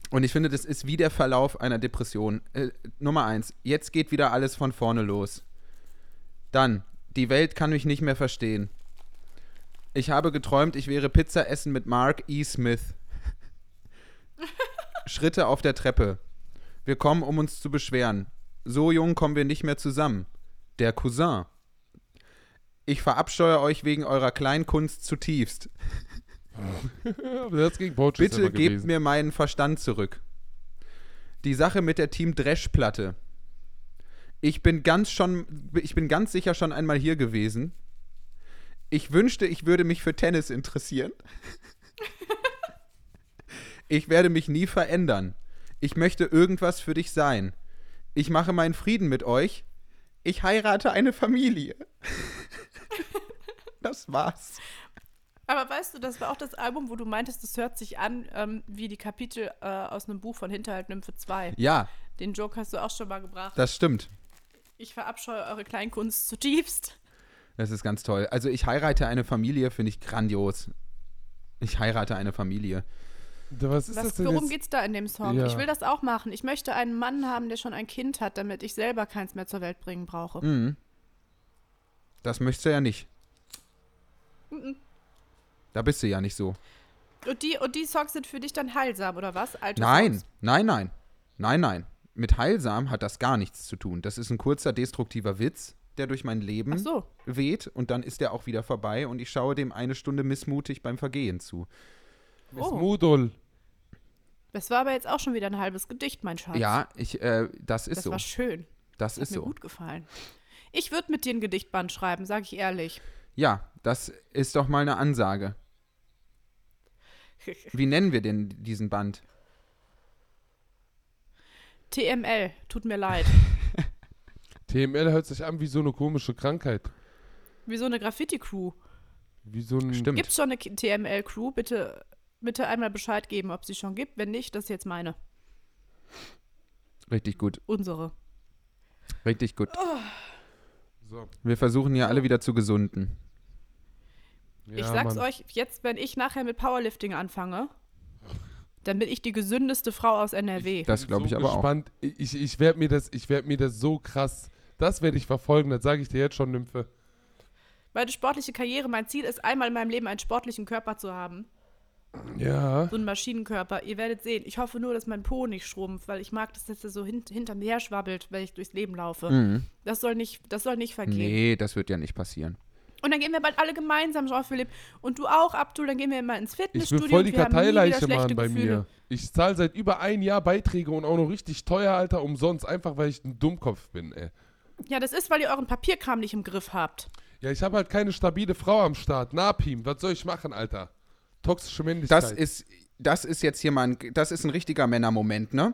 Und ich finde, das ist wie der Verlauf einer Depression. Äh, Nummer eins, jetzt geht wieder alles von vorne los. Dann, die Welt kann mich nicht mehr verstehen. Ich habe geträumt, ich wäre Pizza essen mit Mark E. Smith. Schritte auf der Treppe. Wir kommen, um uns zu beschweren. So jung kommen wir nicht mehr zusammen. Der Cousin. Ich verabscheue euch wegen eurer Kleinkunst zutiefst. Bitte gebt gewesen. mir meinen Verstand zurück. Die Sache mit der Team Dreschplatte. Ich bin ganz schon, ich bin ganz sicher schon einmal hier gewesen. Ich wünschte, ich würde mich für Tennis interessieren. Ich werde mich nie verändern. Ich möchte irgendwas für dich sein. Ich mache meinen Frieden mit euch. Ich heirate eine Familie. Das war's. Aber weißt du, das war auch das Album, wo du meintest, das hört sich an ähm, wie die Kapitel äh, aus einem Buch von Hinterhalt Nymphe 2. Ja, Den Joke hast du auch schon mal gebracht. das stimmt. Ich verabscheue eure Kleinkunst zutiefst. Das ist ganz toll. Also ich heirate eine Familie, finde ich grandios. Ich heirate eine Familie. Was ist das Was, denn worum jetzt? geht's da in dem Song? Ja. Ich will das auch machen. Ich möchte einen Mann haben, der schon ein Kind hat, damit ich selber keins mehr zur Welt bringen brauche. Mhm. Das möchtest du ja nicht. Mhm. Da bist du ja nicht so. Und, die, und die Songs sind für dich dann heilsam, oder was? Alte Nein, Songs? nein, nein. Nein, nein. Mit heilsam hat das gar nichts zu tun. Das ist ein kurzer, destruktiver Witz, der durch mein Leben so. weht und dann ist der auch wieder vorbei und ich schaue dem eine Stunde missmutig beim Vergehen zu. Miss Oh. Das war aber jetzt auch schon wieder ein halbes Gedicht, mein Schatz. Ja, ich, äh, das ist Das so. war schön. Das Hat ist mir so. gut gefallen. Ich würde mit dir ein Gedichtband schreiben, sage ich ehrlich. Ja, das ist doch mal eine Ansage. Wie nennen wir denn diesen Band? TML, tut mir leid. TML hört sich an wie so eine komische Krankheit. Wie so eine Graffiti-Crew. Wie so ein. Stimmt. Gibt es schon eine TML-Crew? Bitte, bitte einmal Bescheid geben, ob sie schon gibt. Wenn nicht, das ist jetzt meine. Richtig gut. Unsere. Richtig gut. So. Wir versuchen ja alle wieder zu gesunden. Ja, ich sag's Mann. euch, jetzt, wenn ich nachher mit Powerlifting anfange, dann bin ich die gesündeste Frau aus NRW. Das glaube ich so aber auch. gespannt. Ich, ich, ich werde mir, das- ich werd mir das so krass. Das werde ich verfolgen, das sage ich dir jetzt schon, Nymphe. Meine sportliche Karriere, mein Ziel ist, einmal in meinem Leben einen sportlichen Körper zu haben. Ja. So einen Maschinenkörper. Ihr werdet sehen. Ich hoffe nur, dass mein Po nicht schrumpft, weil ich mag, dass das so hint hinter mir her schwabbelt, wenn ich durchs Leben laufe. Mhm. Das soll nicht, das soll nicht vergehen. Nee, das wird ja nicht passieren. Und dann gehen wir bald alle gemeinsam, Jean-Philippe. Und du auch, Abdul, dann gehen wir immer ins Ich Fitnessstudio. bin voll die Karteileiche, Mann, bei Gefühle. mir. Ich zahle seit über ein Jahr Beiträge und auch noch richtig teuer, Alter, umsonst. Einfach, weil ich ein Dummkopf bin, ey. Ja, das ist, weil ihr euren Papierkram nicht im Griff habt. Ja, ich habe halt keine stabile Frau am Start. Napim, was soll ich machen, Alter? Toxische Männlichkeit. Das ist, das ist jetzt hier mal ein, das ist ein richtiger Männermoment, ne?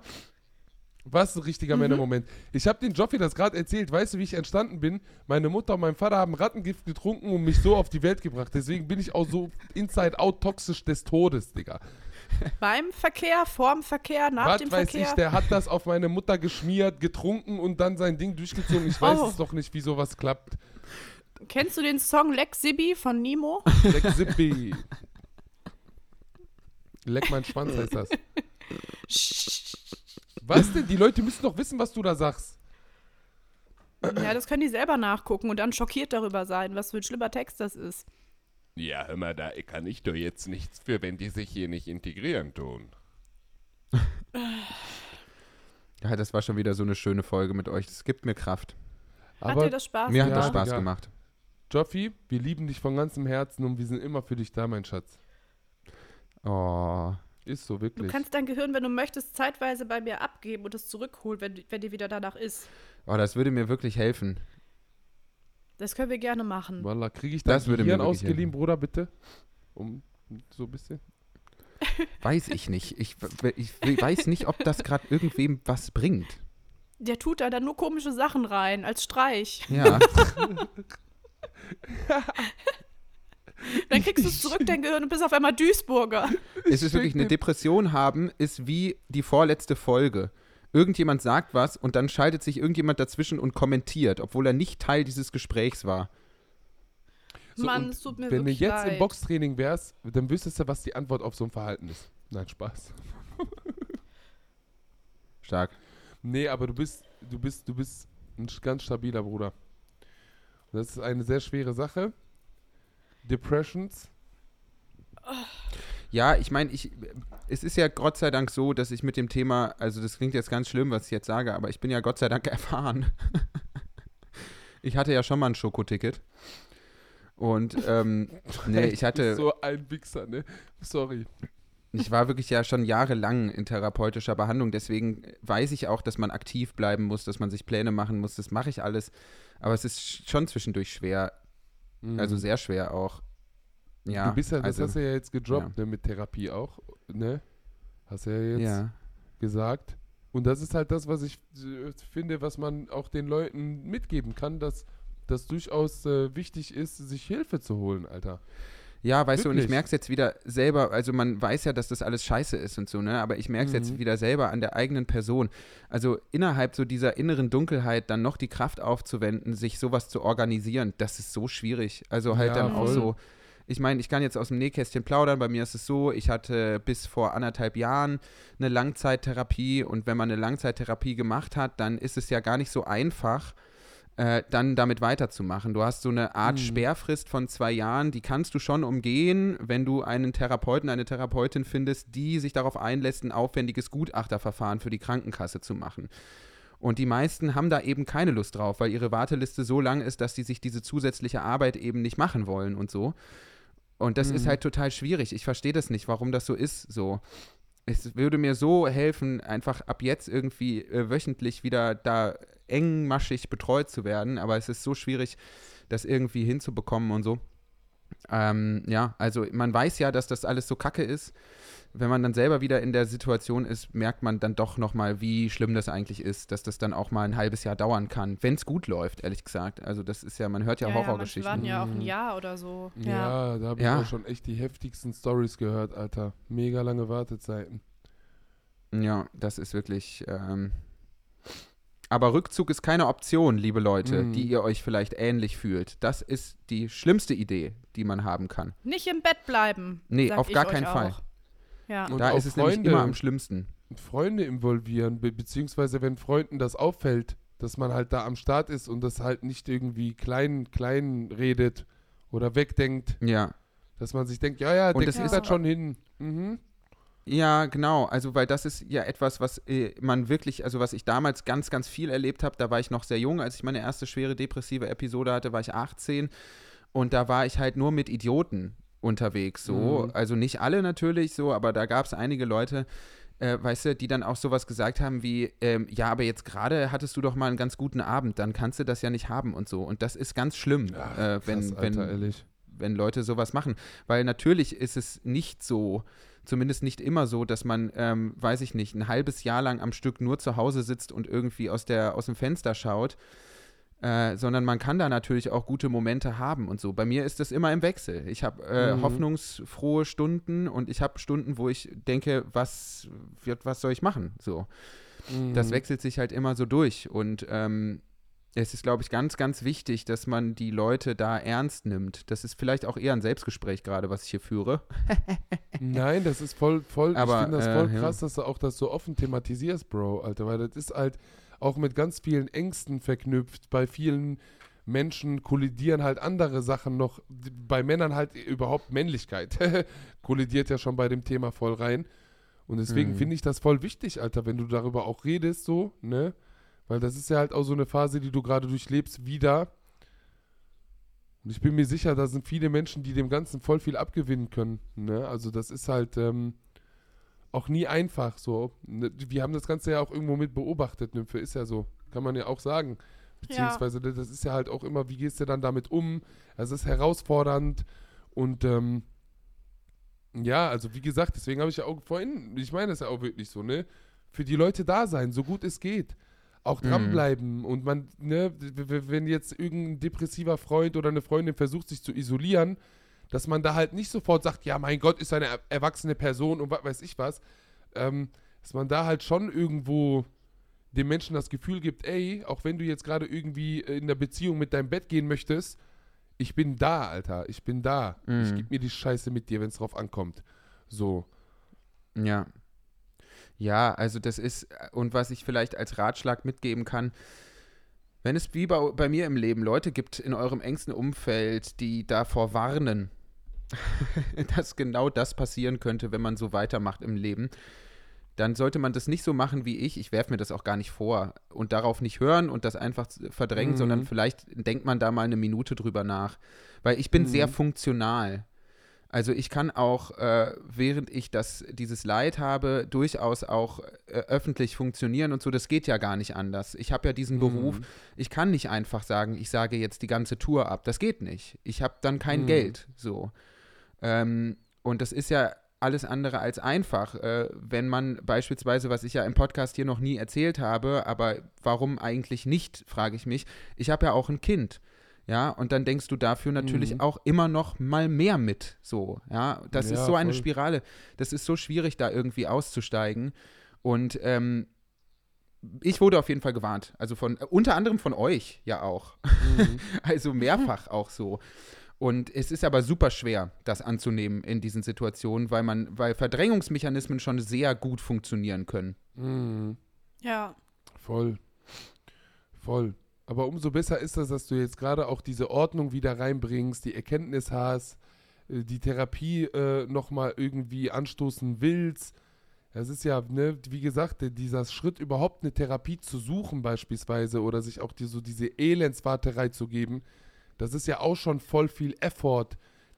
Was ist ein richtiger Männermoment? Ich habe den Joffi das gerade erzählt. Weißt du, wie ich entstanden bin? Meine Mutter und mein Vater haben Rattengift getrunken und mich so auf die Welt gebracht. Deswegen bin ich auch so inside out toxisch des Todes, Digga. Beim Verkehr, vorm Verkehr, nach Was dem weiß Verkehr. ich, der hat das auf meine Mutter geschmiert, getrunken und dann sein Ding durchgezogen. Ich weiß Oh. es doch nicht, wie sowas klappt. Kennst du den Song Lex Sibi von Nemo? Leck Sippi. Leck mein Schwanz heißt das. Was denn? Die Leute müssen doch wissen, was du da sagst. ja, das können die selber nachgucken und dann schockiert darüber sein, was für ein schlimmer Text das ist. Ja, hör mal, da kann ich doch jetzt nichts für, wenn die sich hier nicht integrieren tun. Ja, das war schon wieder so eine schöne Folge mit euch. Das gibt mir Kraft. Hat dir das Spaß Mir hat gemacht? das Spaß ja. gemacht. Joffi, wir lieben dich von ganzem Herzen und wir sind immer für dich da, mein Schatz. Oh. Ist so, Du wirklich. kannst dein Gehirn, wenn du möchtest, zeitweise bei mir abgeben und es zurückholen, wenn, wenn dir wieder danach ist. oh, das würde mir wirklich helfen. Das können wir gerne machen. Wallah, kriege ich dein Das würde mir Gehirn ausgeliehen, helfen. Bruder, bitte? Um so ein bisschen. Weiß ich nicht. Ich, ich weiß nicht, ob das gerade irgendwem was bringt. Der tut da dann nur komische Sachen rein, als Streich. Ja. Dann kriegst du es zurück, dein Gehirn, und bist auf einmal Duisburger. es ist wirklich eine Depression haben, ist wie die vorletzte Folge. Irgendjemand sagt was und dann schaltet sich irgendjemand dazwischen und kommentiert, obwohl er nicht Teil dieses Gesprächs war. So, Mann, es tut mir Wenn du jetzt im leid. Boxtraining wärst, dann wüsstest du, was die Antwort auf so ein Verhalten ist. Nein, Spaß. Stark. Nee, aber du bist, du bist, du bist ein ganz stabiler Bruder. Das ist eine sehr schwere Sache. Depressions. Ja, ich meine, ich, es ist ja Gott sei Dank so, dass ich mit dem Thema, also das klingt jetzt ganz schlimm, was ich jetzt sage, aber ich bin ja Gott sei Dank erfahren. ich hatte ja schon mal ein Schokoticket. Und ähm, nee, ich hatte, so ein Wichser, ne? Sorry. ich war wirklich ja schon jahrelang in therapeutischer Behandlung, deswegen weiß ich auch, dass man aktiv bleiben muss, dass man sich Pläne machen muss, das mache ich alles. Aber es ist schon zwischendurch schwer, Mhm. also sehr schwer auch. Ja, du bist ja, das also, hast du ja jetzt gedroppt, ne, mit Therapie auch, ne? Hast du ja jetzt ja. gesagt. Und das ist halt das, was ich äh, finde, was man auch den Leuten mitgeben kann, dass das durchaus äh, wichtig ist, sich Hilfe zu holen, Alter. Ja, weißt du, und ich Wirklich? merke es jetzt wieder selber, also man weiß ja, dass das alles scheiße ist und so, ne? Aber ich merke es jetzt Mhm. wieder selber an der eigenen Person. Also innerhalb so dieser inneren Dunkelheit dann noch die Kraft aufzuwenden, sich sowas zu organisieren, das ist so schwierig. Also halt Ja, dann auch voll. so. Ich meine, ich kann jetzt aus dem Nähkästchen plaudern. Bei mir ist es so, ich hatte bis vor anderthalb Jahren eine Langzeittherapie und wenn man eine Langzeittherapie gemacht hat, dann ist es ja gar nicht so einfach, äh, dann damit weiterzumachen. Du hast so eine Art Mhm. Sperrfrist von zwei Jahren, die kannst du schon umgehen, wenn du einen Therapeuten, eine Therapeutin findest, die sich darauf einlässt, ein aufwendiges Gutachterverfahren für die Krankenkasse zu machen. Und die meisten haben da eben keine Lust drauf, weil ihre Warteliste so lang ist, dass die sich diese zusätzliche Arbeit eben nicht machen wollen und so. Und das ist Mhm. halt total schwierig. Ich verstehe das nicht, warum das so ist. So. Es würde mir so helfen, einfach ab jetzt irgendwie äh, wöchentlich wieder da engmaschig betreut zu werden. Aber es ist so schwierig, das irgendwie hinzubekommen und so. Ähm, ja, also man weiß ja, dass das alles so kacke ist. Wenn man dann selber wieder in der Situation ist, merkt man dann doch nochmal, wie schlimm das eigentlich ist, dass das dann auch mal ein halbes Jahr dauern kann, wenn es gut läuft, ehrlich gesagt. Also das ist ja, man hört ja, manche Horrorgeschichten. warten ja auch ein Mhm. Jahr oder so. Ja, da habe ich Ja. auch schon echt die heftigsten Stories gehört, Alter. Mega lange Wartezeiten. Ja, das ist wirklich. Ähm aber Rückzug ist keine Option, liebe Leute, Mhm. die ihr euch vielleicht ähnlich fühlt. Das ist die schlimmste Idee, die man haben kann. Nicht im Bett bleiben. Nee, auf gar keinen Fall. auch. Ja. Und da ist es nämlich Freunde. immer am schlimmsten. Freunde involvieren, be beziehungsweise wenn Freunden das auffällt, dass man halt da am Start ist und das halt nicht irgendwie klein, klein redet oder wegdenkt, Ja. dass man sich denkt, ja, ja, Und der das kriegt ist- das schon hin. Mhm. Ja, genau. Also, weil das ist ja etwas, was äh, man wirklich, also was ich damals ganz, ganz viel erlebt habe. Da war ich noch sehr jung, als ich meine erste schwere depressive Episode hatte, war ich 18. Und da war ich halt nur mit Idioten unterwegs, so. Mhm. Also nicht alle natürlich so, aber da gab es einige Leute, äh, weißt du, die dann auch sowas gesagt haben wie, ähm, ja, aber jetzt gerade hattest du doch mal einen ganz guten Abend, dann kannst du das ja nicht haben und so. Und das ist ganz schlimm, Ach, äh, wenn, krass, Alter, wenn, wenn Leute sowas machen. Weil natürlich ist es nicht so, zumindest nicht immer so, dass man, ähm, weiß ich nicht, ein halbes Jahr lang am Stück nur zu Hause sitzt und irgendwie aus, der, aus dem Fenster schaut. Äh, sondern man kann da natürlich auch gute Momente haben und so. Bei mir ist das immer im Wechsel. Ich habe äh, Mhm. hoffnungsfrohe Stunden und ich habe Stunden, wo ich denke, was, wird, was soll ich machen? So. Das Mhm. wechselt sich halt immer so durch. Und ähm, es ist, glaube ich, ganz, ganz wichtig, dass man die Leute da ernst nimmt. Das ist vielleicht auch eher ein Selbstgespräch gerade, was ich hier führe. Nein, das ist voll, voll, Aber, ich finde das äh, voll ja. krass, dass du auch das so offen thematisierst, Bro, Alter, weil das ist halt auch mit ganz vielen Ängsten verknüpft. Bei vielen Menschen kollidieren halt andere Sachen noch, bei Männern halt überhaupt Männlichkeit kollidiert ja schon bei dem Thema voll rein. Und deswegen Mhm. finde ich das voll wichtig, Alter, wenn du darüber auch redest, so, ne? Weil das ist ja halt auch so eine Phase, die du gerade durchlebst, wieder. Und ich bin mir sicher, da sind viele Menschen, die dem Ganzen voll viel abgewinnen können. Ne? Also das ist halt ähm, auch nie einfach so. Ne? Wir haben das Ganze ja auch irgendwo mit beobachtet, Nymphe, ist ja so. Kann man ja auch sagen. Beziehungsweise das ist ja halt auch immer, wie gehst du dann damit um? Es ist herausfordernd und ähm, ja, also wie gesagt, deswegen habe ich ja auch vorhin, ich meine das ja auch wirklich so, ne? Für die Leute da sein, so gut es geht. Auch Mhm. dranbleiben und man, ne, wenn jetzt irgendein depressiver Freund oder eine Freundin versucht, sich zu isolieren, dass man da halt nicht sofort sagt, ja, mein Gott, ist eine er- erwachsene Person und was weiß ich was, ähm, dass man da halt schon irgendwo dem Menschen das Gefühl gibt, ey, auch wenn du jetzt gerade irgendwie in der Beziehung mit deinem Bett gehen möchtest, ich bin da, Alter, ich bin da. Ich Mhm. gebe mir die Scheiße mit dir, wenn es drauf ankommt. So. Ja. Ja, also das ist, und was ich vielleicht als Ratschlag mitgeben kann, wenn es wie bei, bei mir im Leben Leute gibt in eurem engsten Umfeld, die davor warnen, dass genau das passieren könnte, wenn man so weitermacht im Leben, dann sollte man das nicht so machen wie ich. Ich werfe mir das auch gar nicht vor und darauf nicht hören und das einfach verdrängen, Mhm. sondern vielleicht denkt man da mal eine Minute drüber nach. Weil ich bin Mhm. sehr funktional. Also ich kann auch, äh, während ich das, dieses Leid habe, durchaus auch äh, öffentlich funktionieren und so. Das geht ja gar nicht anders. Ich habe ja diesen Beruf. Mhm. Ich kann nicht einfach sagen, ich sage jetzt die ganze Tour ab. Das geht nicht. Ich habe dann kein Mhm. Geld. So. Ähm, und das ist ja alles andere als einfach, äh, wenn man beispielsweise, was ich ja im Podcast hier noch nie erzählt habe, aber warum eigentlich nicht, frage ich mich. Ich habe ja auch ein Kind. Ja, und dann denkst du dafür natürlich Mhm. auch immer noch mal mehr mit. So, ja, das ist Ja, so eine voll. Spirale. Das ist so schwierig, da irgendwie auszusteigen. Und ähm, ich wurde auf jeden Fall gewarnt. Also von, äh, unter anderem von euch ja auch. Mhm. Also mehrfach auch so. Und es ist aber super schwer, das anzunehmen in diesen Situationen, weil man, weil Verdrängungsmechanismen schon sehr gut funktionieren können. Mhm. Ja. Voll. Voll. Aber umso besser ist das, dass du jetzt gerade auch diese Ordnung wieder reinbringst, die Erkenntnis hast, äh, die Therapie äh, nochmal irgendwie anstoßen willst. Das ist ja, ne, wie gesagt, dieser Schritt überhaupt eine Therapie zu suchen beispielsweise oder sich auch die, so diese Elendswarterei zu geben, das ist ja auch schon voll viel Effort,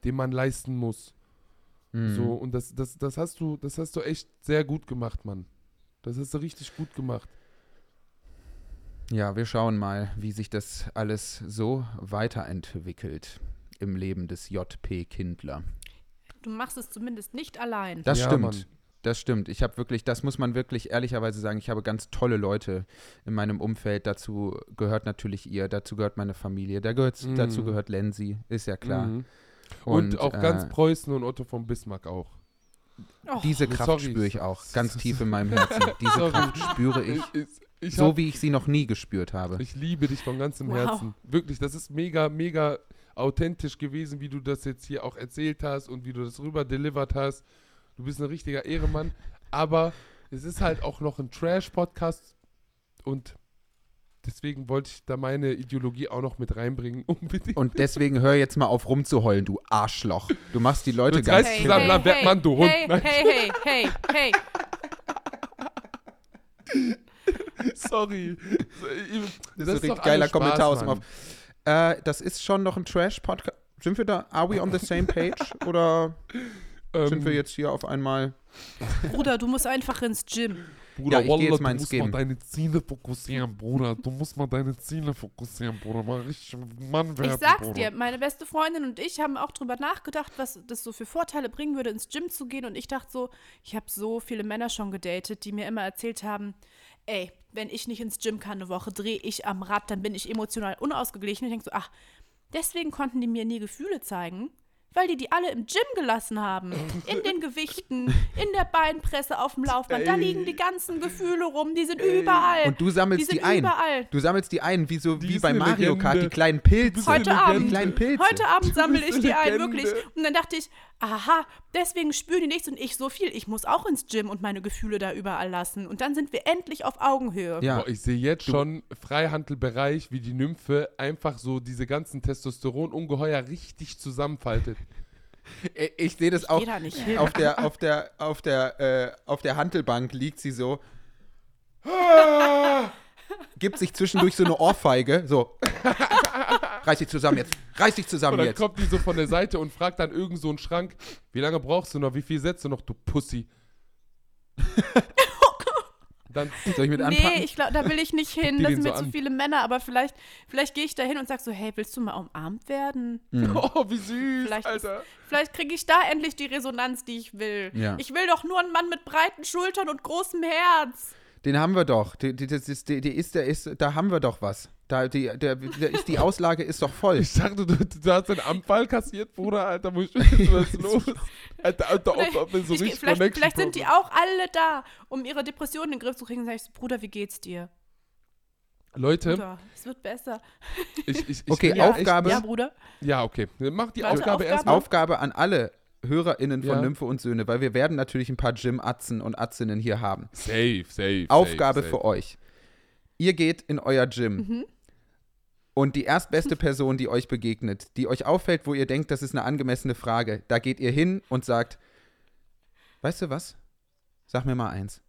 den man leisten muss. Mhm. So, und das, das, das hast du, das hast du echt sehr gut gemacht, Mann. Das hast du richtig gut gemacht. Ja, wir schauen mal, wie sich das alles so weiterentwickelt im Leben des JP Kindler. Du machst es zumindest nicht allein. Das Ja, stimmt. Mann. Das stimmt. Ich habe wirklich, das muss man wirklich ehrlicherweise sagen, ich habe ganz tolle Leute in meinem Umfeld. Dazu gehört natürlich ihr, dazu gehört meine Familie, da gehört, Mhm. dazu gehört Lenzi, ist ja klar. Mhm. Und, auch ganz äh, Preußen und Otto von Bismarck auch. Oh, diese sorry. Kraft spüre ich auch ganz tief in meinem Herzen. Diese Sorry. Kraft spüre ich, Ich, so hab, wie ich sie noch nie gespürt habe. ich liebe dich von ganzem Wow. Herzen. Wirklich, das ist mega, mega authentisch gewesen, wie du das jetzt hier auch erzählt hast und wie du das rüber delivered hast. Du bist ein richtiger Ehremann. Aber es ist halt auch noch ein Trash-Podcast und deswegen wollte ich da meine Ideologie auch noch mit reinbringen. Unbedingt. Und deswegen hör jetzt mal auf rumzuheulen, du Arschloch. Du machst die Leute ganz hey, zusammen, hey, hey, Mann, du Hund. hey, hey, hey, hey, hey. Sorry. Das ist ein doch richtig geiler Kommentar aus dem. Off. Äh, das ist schon noch ein Trash-Podcast. Sind wir da, are we on the same page? Oder Ähm, sind wir jetzt hier auf einmal. Bruder, du musst einfach ins Gym. Bruder, Ja, jetzt du mal ins musst Gym. mal deine Ziele fokussieren, Bruder. Du musst mal deine Ziele fokussieren, Bruder. Mal richtig Mann werden, Ich sag's Bruder. dir, meine beste Freundin und ich haben auch drüber nachgedacht, was das so für Vorteile bringen würde, ins Gym zu gehen. Und ich dachte so, ich habe so viele Männer schon gedatet, die mir immer erzählt haben, ey, wenn ich nicht ins Gym kann eine Woche, drehe ich am Rad, dann bin ich emotional unausgeglichen. Ich denke so, ach, deswegen konnten die mir nie Gefühle zeigen. Weil die die alle im Gym gelassen haben. In den Gewichten, in der Beinpresse, auf dem Laufband. Da liegen die ganzen Gefühle rum. Die sind überall. Und du sammelst die die, sind ein. überall. Du sammelst die ein, wie, so, Die wie bei Mario Kart, Legende. die kleinen Pilze. Heute die Abend. kleinen Pilze. Heute Abend sammle ich die ein, wirklich. Und dann dachte ich, aha, deswegen spüren die nichts und ich so viel. Ich muss auch ins Gym und meine Gefühle da überall lassen. Und dann sind wir endlich auf Augenhöhe. Ja. Boah, ich sehe jetzt schon Freihandelbereich, wie die Nymphe einfach so diese ganzen Testosteron-Ungeheuer richtig zusammenfaltet. Ich sehe das Ich auch. da nicht hin. Auf der, auf der, auf der, äh, auf der Hantelbank liegt sie so. Gibt sich zwischendurch so eine Ohrfeige. So. Reiß dich zusammen jetzt. Reiß dich Und zusammen dann jetzt. kommt die so von der Seite und fragt dann irgend so einen Schrank, wie lange brauchst du noch, wie viel setzt du noch, du Pussy? dann, Soll ich mit anpacken? Nee, ich glaube, da will ich nicht hin. die Das sind so mir zu viele Männer. Aber vielleicht, vielleicht gehe ich da hin und sag so, hey, willst du mal umarmt werden? oh, wie süß, Vielleicht, ist- Alter. vielleicht kriege ich da endlich die Resonanz, die ich will. Ja. Ich will doch nur einen Mann mit breiten Schultern und großem Herz. Den haben wir doch. Die, die, das ist, die, die ist, der ist, da haben wir doch was. Da, die, der, der ist, die Auslage ist doch voll. Ich dachte, du, du hast den Anfall kassiert, Bruder, Alter, wo ich was ist los? Alter, Alter, Vielleicht, ob, ob wir so ich, richtig vielleicht, vielleicht sind die auch alle da, um ihre Depressionen in den Griff zu kriegen. Sag ich so, Bruder, wie geht's dir? Leute, Bruder, es wird besser. ich, ich, ich Okay, ja Aufgabe- Ja, Bruder. Ja, okay. Mach die Warte, Aufgabe Aufgabe? erstmal. Aufgabe an alle HörerInnen von Ja. Nymphe und Söhne, weil wir werden natürlich ein paar Gym-Atzen und Atzinnen hier haben. Safe, safe. Aufgabe safe, für euch. Ihr geht in euer Gym. Und die erstbeste Person, die euch begegnet, die euch auffällt, wo ihr denkt, das ist eine angemessene Frage, da geht ihr hin und sagt, weißt du was? Sag mir mal eins.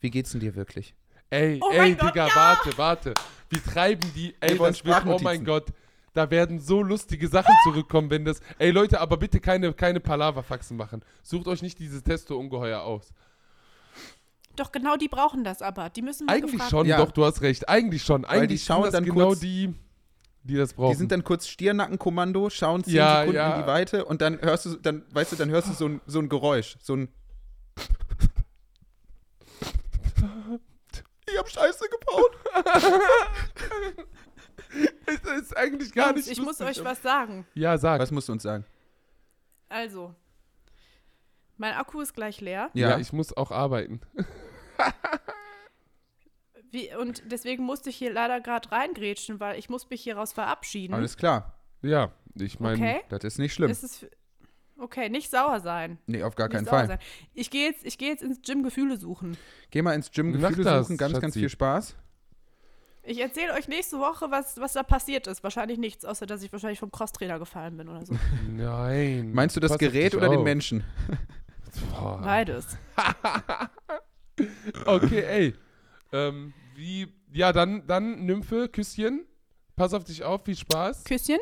Wie geht's denn dir wirklich? Ey, Oh ey, Gott, Digga, ja! warte, warte. Wir treiben die, ey, Wir wollen das wird, oh mein. Gott. Da werden so lustige Sachen zurückkommen, wenn das. Ey Leute, aber bitte keine, keine Palaverfaxen machen. Sucht euch nicht dieses Testo-Ungeheuer aus. Doch genau die brauchen das aber. Die müssen mal Eigentlich gefragt schon, Ja. doch, du hast recht. Eigentlich schon. die Eigentlich schauen sind das dann genau kurz- die, die das brauchen. Die sind dann kurz Stirnackenkommando, schauen 10 Ja, Sekunden ja. in die Weite und dann hörst du, dann, weißt du, dann hörst du so ein, so ein Geräusch, so ein Ich hab Scheiße gebaut. das ist eigentlich gar Jungs, nicht ich muss euch was sagen. Ja, sag. Was musst du uns sagen? Also, mein Akku ist gleich leer. ja. ich muss auch arbeiten. Wie, und deswegen musste ich hier leider gerade reingrätschen, weil ich muss mich hieraus verabschieden. Alles klar. Ja, ich meine. okay? Das ist nicht schlimm. Es ist, okay, nicht sauer sein. nee, auf gar Nicht keinen sauer Fall. Sein. Ich gehe jetzt, ich geh jetzt ins Gym Gefühle suchen. Geh mal ins Gym, Gefühle das, suchen, ganz, ganz Schatzi. viel Spaß. Ich erzähle euch nächste Woche, was, was da passiert ist. Wahrscheinlich nichts, außer dass ich wahrscheinlich vom Crosstrainer gefallen bin oder so. Nein. Meinst du das Gerät oder den auf. Menschen? Boah. Beides. Okay, ey. Ähm, wie. Ja, dann, dann Nymphe, Küsschen. Pass auf dich auf, viel Spaß. Küsschen?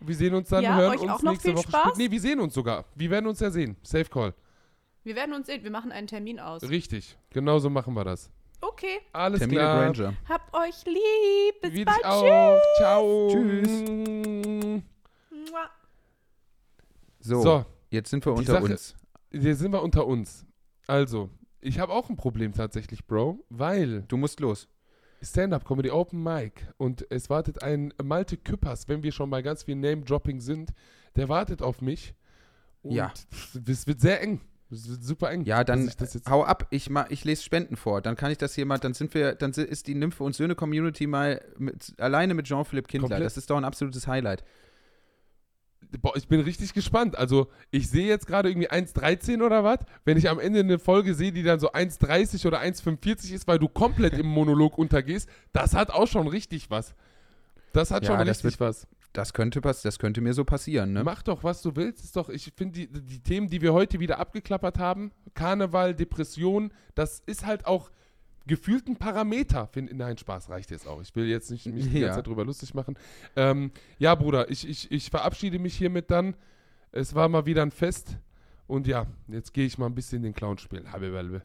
Wir sehen uns dann, Ja, hören euch uns auch noch nächste viel Woche. Spaß. Nee, wir sehen uns sogar. Wir werden uns ja sehen. Safe Call. Wir werden uns sehen. Wir machen einen Termin aus. Richtig. Genau so machen wir das. Okay. Alles Termin klar. at Ranger. Habt euch lieb. Bis Wie bald. dich auch. Ciao. Tschüss. So, So, jetzt sind wir unter Sache- uns. hier sind wir unter uns. Also, ich habe auch ein Problem tatsächlich, Bro, weil Du musst los. Stand-Up Comedy Open Mic und es wartet ein Malte Küppers, wenn wir schon bei ganz viel Name-Dropping sind, der wartet auf mich. Und Ja. Es wird sehr eng. Wird super eng. Ja, dann hau ab. Ich, ma, ich lese Spenden vor. Dann kann ich das hier mal, dann sind wir, dann ist die Nymphe und Söhne Community mal mit, alleine mit Jean-Philippe Kindler. Komplett. Das ist doch ein absolutes Highlight. Boah, ich bin richtig gespannt. Also, ich sehe jetzt gerade irgendwie 1,13 oder was. Wenn ich am Ende eine Folge sehe, die dann so 1,30 oder 1,45 ist, weil du komplett im Monolog untergehst, das hat auch schon richtig was. Das hat Ja, schon richtig was. Das könnte, pass das könnte mir so passieren, ne? Mach doch, was du willst. Ist doch, ich finde, die, die Themen, die wir heute wieder abgeklappert haben, Karneval, Depression, das ist halt auch gefühlt ein Parameter. Find, nein, Spaß reicht jetzt auch. Ich will jetzt nicht mich die Ja. ganze Zeit drüber lustig machen. Ähm, ja, Bruder, ich, ich, ich verabschiede mich hiermit dann. Es war mal wieder ein Fest Und ja, jetzt gehe ich mal ein bisschen den Clown spielen. Habibalbe.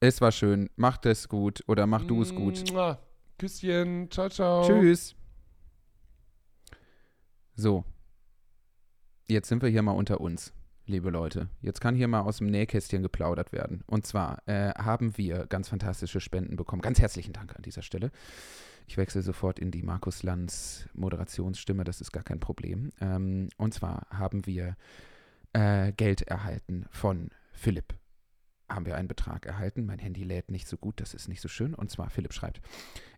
Es war schön. Macht es gut oder mach du es gut. Küsschen. Ciao, ciao. Tschüss. So. Jetzt sind wir hier mal unter uns, liebe Leute. Jetzt kann hier mal aus dem Nähkästchen geplaudert werden. Und zwar äh, haben wir ganz fantastische Spenden bekommen. Ganz herzlichen Dank an dieser Stelle. Ich wechsle sofort in die Markus Lanz Moderationsstimme, das ist gar kein Problem. Ähm, und zwar haben wir äh, Geld erhalten von Philipp. Haben wir einen Betrag erhalten. Mein Handy lädt nicht so gut, das ist nicht so schön. Und zwar, Philipp schreibt: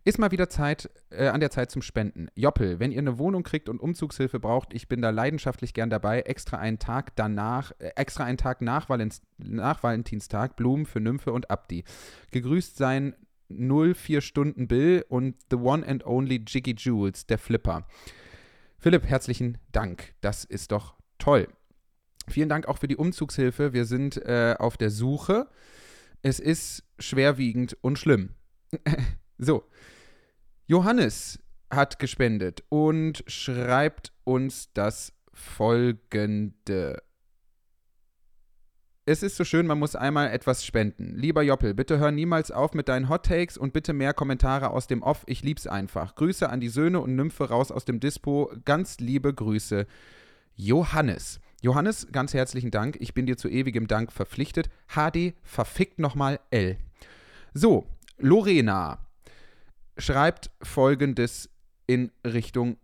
Ist mal wieder Zeit, äh, an der Zeit zum Spenden. Joppel, wenn ihr eine Wohnung kriegt und Umzugshilfe braucht, ich bin da leidenschaftlich gern dabei. Extra einen Tag danach, äh, extra einen Tag nach, Valens, nach Valentinstag, Blumen für Nymphe und Abdi. Gegrüßt sein 04 Stunden Bill und the one and only Jiggy Jules, der Flipper. Philipp, herzlichen Dank. Das ist doch toll. Vielen Dank auch für die Umzugshilfe. Wir sind äh, auf der Suche. Es ist schwerwiegend und schlimm. so. Johannes hat gespendet und schreibt uns das folgende. Es ist so schön, man muss einmal etwas spenden. Lieber Joppel, bitte hör niemals auf mit deinen Hot Takes und bitte mehr Kommentare aus dem Off. Ich lieb's einfach. Grüße an die Söhne und Nymphe raus aus dem Dispo. Ganz liebe Grüße, Johannes. Johannes, ganz herzlichen Dank. Ich bin dir zu ewigem Dank verpflichtet. HD verfickt nochmal L. So, Lorena schreibt folgendes in Richtung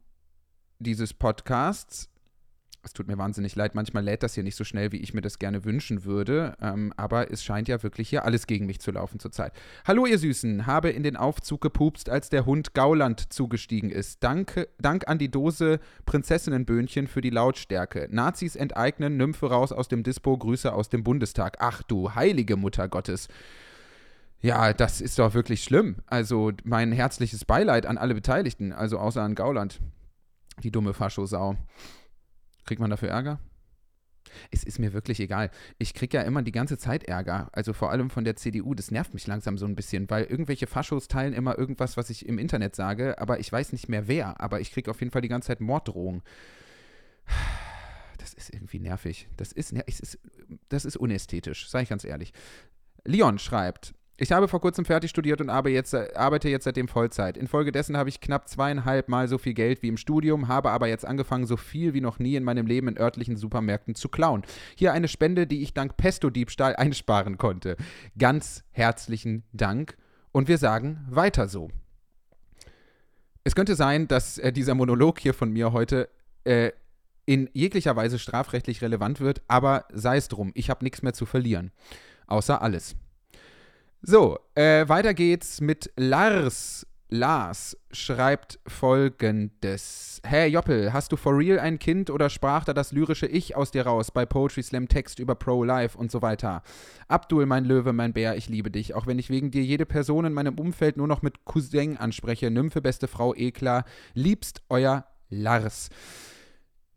dieses Podcasts. Es tut mir wahnsinnig leid, manchmal lädt das hier nicht so schnell, wie ich mir das gerne wünschen würde, ähm, aber es scheint ja wirklich hier alles gegen mich zu laufen zurzeit. Hallo ihr Süßen, habe in den Aufzug gepupst, als der Hund Gauland zugestiegen ist. Danke, Dank an die Dose Prinzessinnenböhnchen für die Lautstärke. Nazis enteignen, Nymphe raus aus dem Dispo, Grüße aus dem Bundestag. Ach du heilige Mutter Gottes. Ja, das ist doch wirklich schlimm. Also mein herzliches Beileid an alle Beteiligten, also außer an Gauland. Die dumme Faschosau. Kriegt man dafür Ärger? Es ist mir wirklich egal. Ich kriege ja immer die ganze Zeit Ärger. Also vor allem von der CDU. Das nervt mich langsam so ein bisschen, weil irgendwelche Faschos teilen immer irgendwas, was ich im Internet sage, aber ich weiß nicht mehr wer. Aber ich kriege auf jeden Fall die ganze Zeit Morddrohungen. Das ist irgendwie nervig. Das ist, das ist unästhetisch, sage ich ganz ehrlich. Leon schreibt, ich habe vor kurzem fertig studiert und arbeite jetzt, arbeite jetzt seitdem Vollzeit. Infolgedessen habe ich knapp zweieinhalb Mal so viel Geld wie im Studium, habe aber jetzt angefangen, so viel wie noch nie in meinem Leben in örtlichen Supermärkten zu klauen. Hier eine Spende, die ich dank Pesto-Diebstahl einsparen konnte. Ganz herzlichen Dank und wir sagen weiter so. Es könnte sein, dass äh, dieser Monolog hier von mir heute äh, in jeglicher Weise strafrechtlich relevant wird, aber sei es drum, ich habe nichts mehr zu verlieren. Außer alles. So, äh, weiter geht's mit Lars. Lars schreibt folgendes. Hey Joppel, hast du for real ein Kind oder sprach da das lyrische Ich aus dir raus bei Poetry Slam Text über Pro-Life und so weiter? Abdul, mein Löwe, mein Bär, ich liebe dich. Auch wenn ich wegen dir jede Person in meinem Umfeld nur noch mit Cousin anspreche. Nymphe, beste Frau, Eklar. Liebst euer Lars.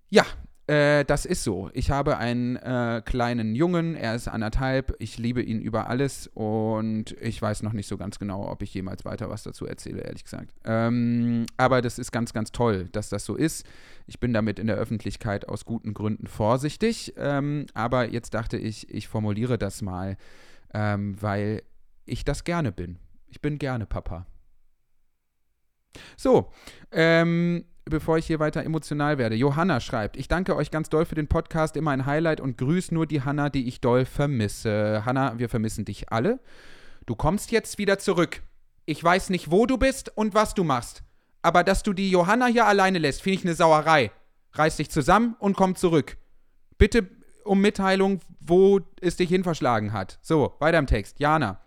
Ja, äh, das ist so. Ich habe einen äh, kleinen Jungen, er ist anderthalb, ich liebe ihn über alles und ich weiß noch nicht so ganz genau, ob ich jemals weiter was dazu erzähle, ehrlich gesagt. Ähm, aber das ist ganz, ganz toll, dass das so ist. Ich bin damit in der Öffentlichkeit aus guten Gründen vorsichtig, ähm, aber jetzt dachte ich, ich formuliere das mal, ähm, weil ich das gerne bin. Ich bin gerne Papa. So, ähm, bevor ich hier weiter emotional werde. Johanna schreibt, ich danke euch ganz doll für den Podcast, immer ein Highlight und grüß nur die Hanna, die ich doll vermisse. Hanna, wir vermissen dich alle. Du kommst jetzt wieder zurück. Ich weiß nicht, wo du bist und was du machst. Aber dass du die Johanna hier alleine lässt, finde ich eine Sauerei. Reiß dich zusammen und komm zurück. Bitte um Mitteilung, wo es dich hin verschlagen hat. So, weiter im Text. Jana.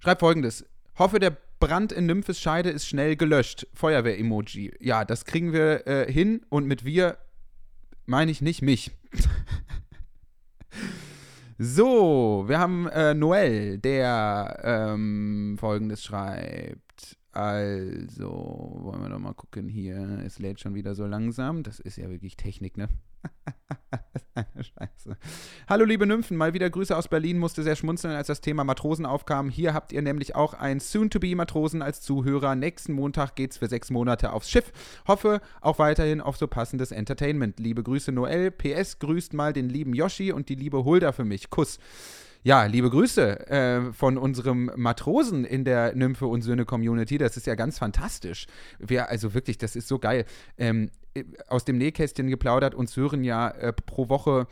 Schreib folgendes. Hoffe, der Brand in Nymphes Scheide ist schnell gelöscht. Feuerwehr-Emoji. Ja, das kriegen wir äh, hin und mit wir meine ich nicht mich. so, wir haben äh, Noel, der ähm, folgendes schreibt. Also, wollen wir doch mal gucken hier. Es lädt schon wieder so langsam. Das ist ja wirklich Technik, ne? Scheiße. Hallo liebe Nymphen, mal wieder Grüße aus Berlin, musste sehr schmunzeln, als das Thema Matrosen aufkam. Hier habt ihr nämlich auch einen Soon-to-be-Matrosen als Zuhörer. Nächsten Montag geht's für sechs Monate aufs Schiff. Hoffe auch weiterhin auf so passendes Entertainment. Liebe Grüße Noel. PS grüßt mal den lieben Yoshi und die liebe Hulda für mich. Kuss. Ja, liebe Grüße äh, von unserem Matrosen in der Nymphe und Söhne Community. Das ist ja ganz fantastisch. Wir, also wirklich, das ist so geil. Ähm, aus dem Nähkästchen geplaudert, uns hören ja äh, pro Woche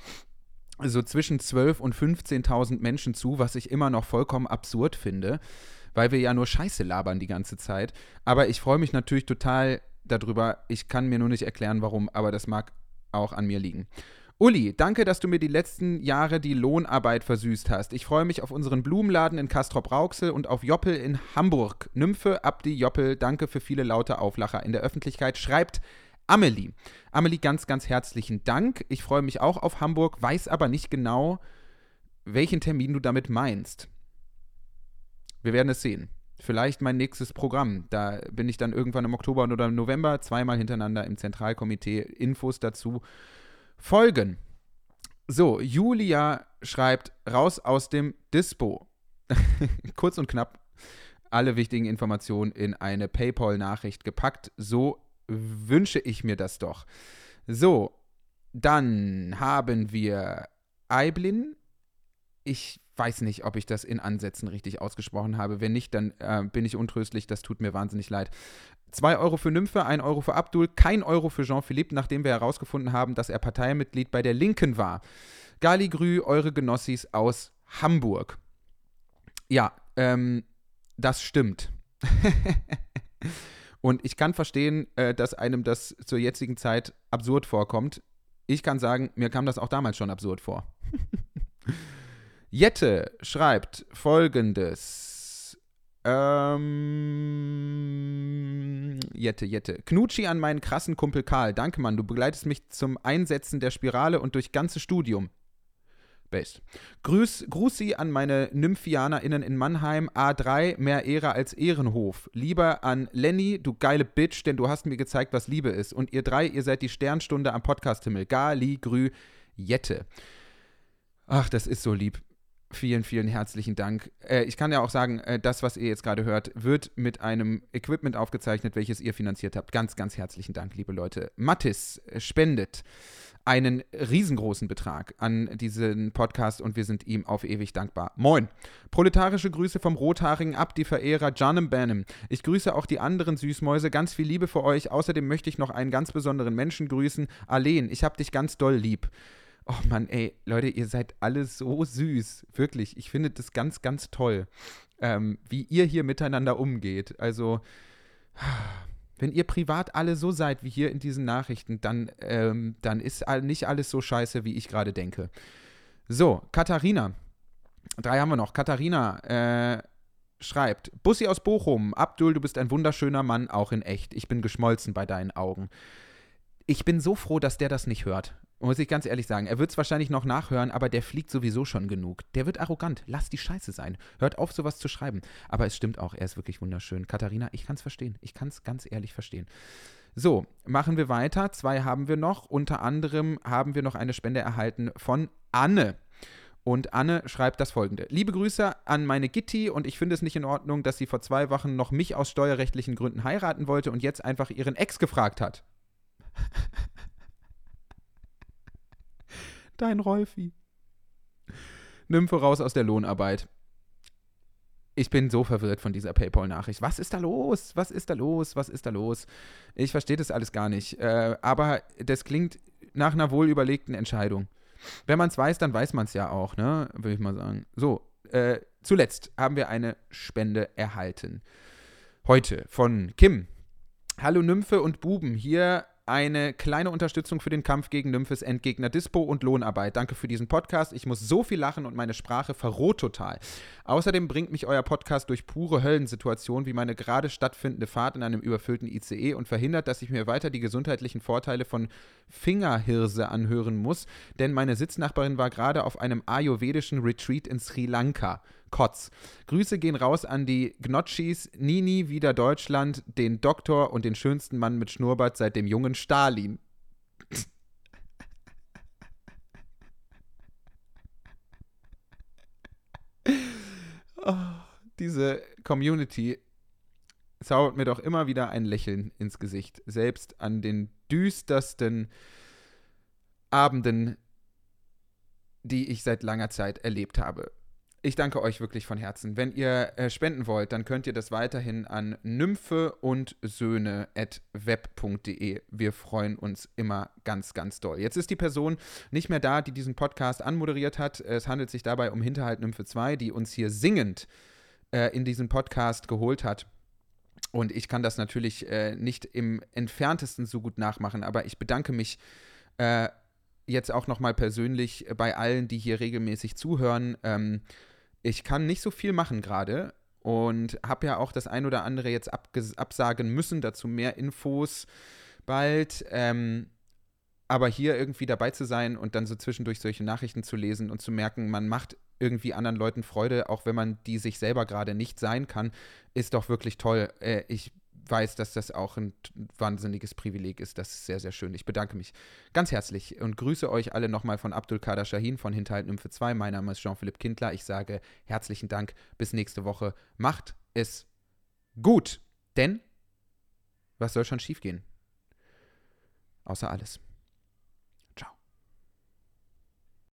so zwischen 12.000 und 15.000 Menschen zu, was ich immer noch vollkommen absurd finde, weil wir ja nur Scheiße labern die ganze Zeit. Aber ich freue mich natürlich total darüber. Ich kann mir nur nicht erklären, warum, aber das mag auch an mir liegen. Uli, danke, dass du mir die letzten Jahre die Lohnarbeit versüßt hast. Ich freue mich auf unseren Blumenladen in Castrop-Rauxel und auf Joppel in Hamburg. Nymphe, Abdi, Joppel, danke für viele laute Auflacher in der Öffentlichkeit. Schreibt Amelie. Amelie, ganz, ganz herzlichen Dank. Ich freue mich auch auf Hamburg, weiß aber nicht genau, welchen Termin du damit meinst. Wir werden es sehen. Vielleicht mein nächstes Programm. Da bin ich dann irgendwann im Oktober oder im November zweimal hintereinander im Zentralkomitee. Infos dazu folgen. So, Julia schreibt raus aus dem Dispo. Kurz und knapp alle wichtigen Informationen in eine PayPal-Nachricht gepackt. So wünsche ich mir das doch. So, dann haben wir Aiblin. Ich weiß nicht, ob ich das in Ansätzen richtig ausgesprochen habe. Wenn nicht, dann äh, bin ich untröstlich. Das tut mir wahnsinnig leid. 2 Euro für Nymphe, 1 Euro für Abdul, kein Euro für Jean-Philippe, nachdem wir herausgefunden haben, dass er Parteimitglied bei der Linken war. Gali Grü, eure Genossis aus Hamburg. Ja, ähm, das stimmt. Und ich kann verstehen, äh, dass einem das zur jetzigen Zeit absurd vorkommt. Ich kann sagen, mir kam das auch damals schon absurd vor. Jette schreibt folgendes. Ähm, Jette, Jette. Knutschi an meinen krassen Kumpel Karl. Danke, Mann. Du begleitest mich zum Einsetzen der Spirale und durch ganzes Studium. Best. Grüß, Sie an meine NymphianerInnen in Mannheim. A3, mehr Ehre als Ehrenhof. Lieber an Lenny, du geile Bitch, denn du hast mir gezeigt, was Liebe ist. Und ihr drei, ihr seid die Sternstunde am Podcast-Himmel. Gali, Grü, Jette. Ach, das ist so lieb. Vielen, vielen herzlichen Dank. Äh, ich kann ja auch sagen, äh, das, was ihr jetzt gerade hört, wird mit einem Equipment aufgezeichnet, welches ihr finanziert habt. Ganz, ganz herzlichen Dank, liebe Leute. Mattis spendet einen riesengroßen Betrag an diesen Podcast und wir sind ihm auf ewig dankbar. Moin. Proletarische Grüße vom rothaarigen Abdi-Verehrer Janem Banham. Ich grüße auch die anderen Süßmäuse. Ganz viel Liebe für euch. Außerdem möchte ich noch einen ganz besonderen Menschen grüßen. Arlen, ich hab dich ganz doll lieb. Oh Mann, ey, Leute, ihr seid alle so süß. Wirklich. Ich finde das ganz, ganz toll, ähm, wie ihr hier miteinander umgeht. Also, wenn ihr privat alle so seid wie hier in diesen Nachrichten, dann, ähm, dann ist nicht alles so scheiße, wie ich gerade denke. So, Katharina. Drei haben wir noch. Katharina äh, schreibt: Bussi aus Bochum. Abdul, du bist ein wunderschöner Mann, auch in echt. Ich bin geschmolzen bei deinen Augen. Ich bin so froh, dass der das nicht hört. Muss ich ganz ehrlich sagen. Er wird es wahrscheinlich noch nachhören, aber der fliegt sowieso schon genug. Der wird arrogant. Lass die Scheiße sein. Hört auf, sowas zu schreiben. Aber es stimmt auch, er ist wirklich wunderschön. Katharina, ich kann es verstehen. Ich kann es ganz ehrlich verstehen. So, machen wir weiter. Zwei haben wir noch. Unter anderem haben wir noch eine Spende erhalten von Anne. Und Anne schreibt das folgende: Liebe Grüße an meine Gitti und ich finde es nicht in Ordnung, dass sie vor zwei Wochen noch mich aus steuerrechtlichen Gründen heiraten wollte und jetzt einfach ihren Ex gefragt hat. Dein Rolfi. Nymphe raus aus der Lohnarbeit. Ich bin so verwirrt von dieser PayPal-Nachricht. Was ist da los? Was ist da los? Was ist da los? Ich verstehe das alles gar nicht. Äh, aber das klingt nach einer wohlüberlegten Entscheidung. Wenn man es weiß, dann weiß man es ja auch, ne? Würde ich mal sagen. So, äh, zuletzt haben wir eine Spende erhalten. Heute von Kim. Hallo Nymphe und Buben, hier eine kleine Unterstützung für den Kampf gegen Nymphes Endgegner Dispo und Lohnarbeit. Danke für diesen Podcast. Ich muss so viel lachen und meine Sprache verroht total. Außerdem bringt mich euer Podcast durch pure Höllensituationen wie meine gerade stattfindende Fahrt in einem überfüllten ICE und verhindert, dass ich mir weiter die gesundheitlichen Vorteile von Fingerhirse anhören muss, denn meine Sitznachbarin war gerade auf einem ayurvedischen Retreat in Sri Lanka. Kotz. Grüße gehen raus an die Gnotschis, Nini, wieder Deutschland, den Doktor und den schönsten Mann mit Schnurrbart seit dem jungen Stalin. oh, diese Community zaubert mir doch immer wieder ein Lächeln ins Gesicht. Selbst an den düstersten Abenden, die ich seit langer Zeit erlebt habe. Ich danke euch wirklich von Herzen. Wenn ihr äh, spenden wollt, dann könnt ihr das weiterhin an nymphe und at web.de. Wir freuen uns immer ganz, ganz doll. Jetzt ist die Person nicht mehr da, die diesen Podcast anmoderiert hat. Es handelt sich dabei um Hinterhalt Nymphe 2, die uns hier singend äh, in diesen Podcast geholt hat. Und ich kann das natürlich äh, nicht im entferntesten so gut nachmachen, aber ich bedanke mich äh, jetzt auch nochmal persönlich bei allen, die hier regelmäßig zuhören. Ähm, ich kann nicht so viel machen gerade und habe ja auch das ein oder andere jetzt absagen müssen, dazu mehr Infos bald. Ähm, aber hier irgendwie dabei zu sein und dann so zwischendurch solche Nachrichten zu lesen und zu merken, man macht irgendwie anderen Leuten Freude, auch wenn man die sich selber gerade nicht sein kann, ist doch wirklich toll. Äh, ich weiß, dass das auch ein wahnsinniges Privileg ist. Das ist sehr, sehr schön. Ich bedanke mich ganz herzlich und grüße euch alle nochmal von Abdul Kader Shahin von Hinterhalt Nymphe 2. Mein Name ist Jean-Philippe Kindler. Ich sage herzlichen Dank. Bis nächste Woche. Macht es gut. Denn was soll schon schiefgehen? Außer alles.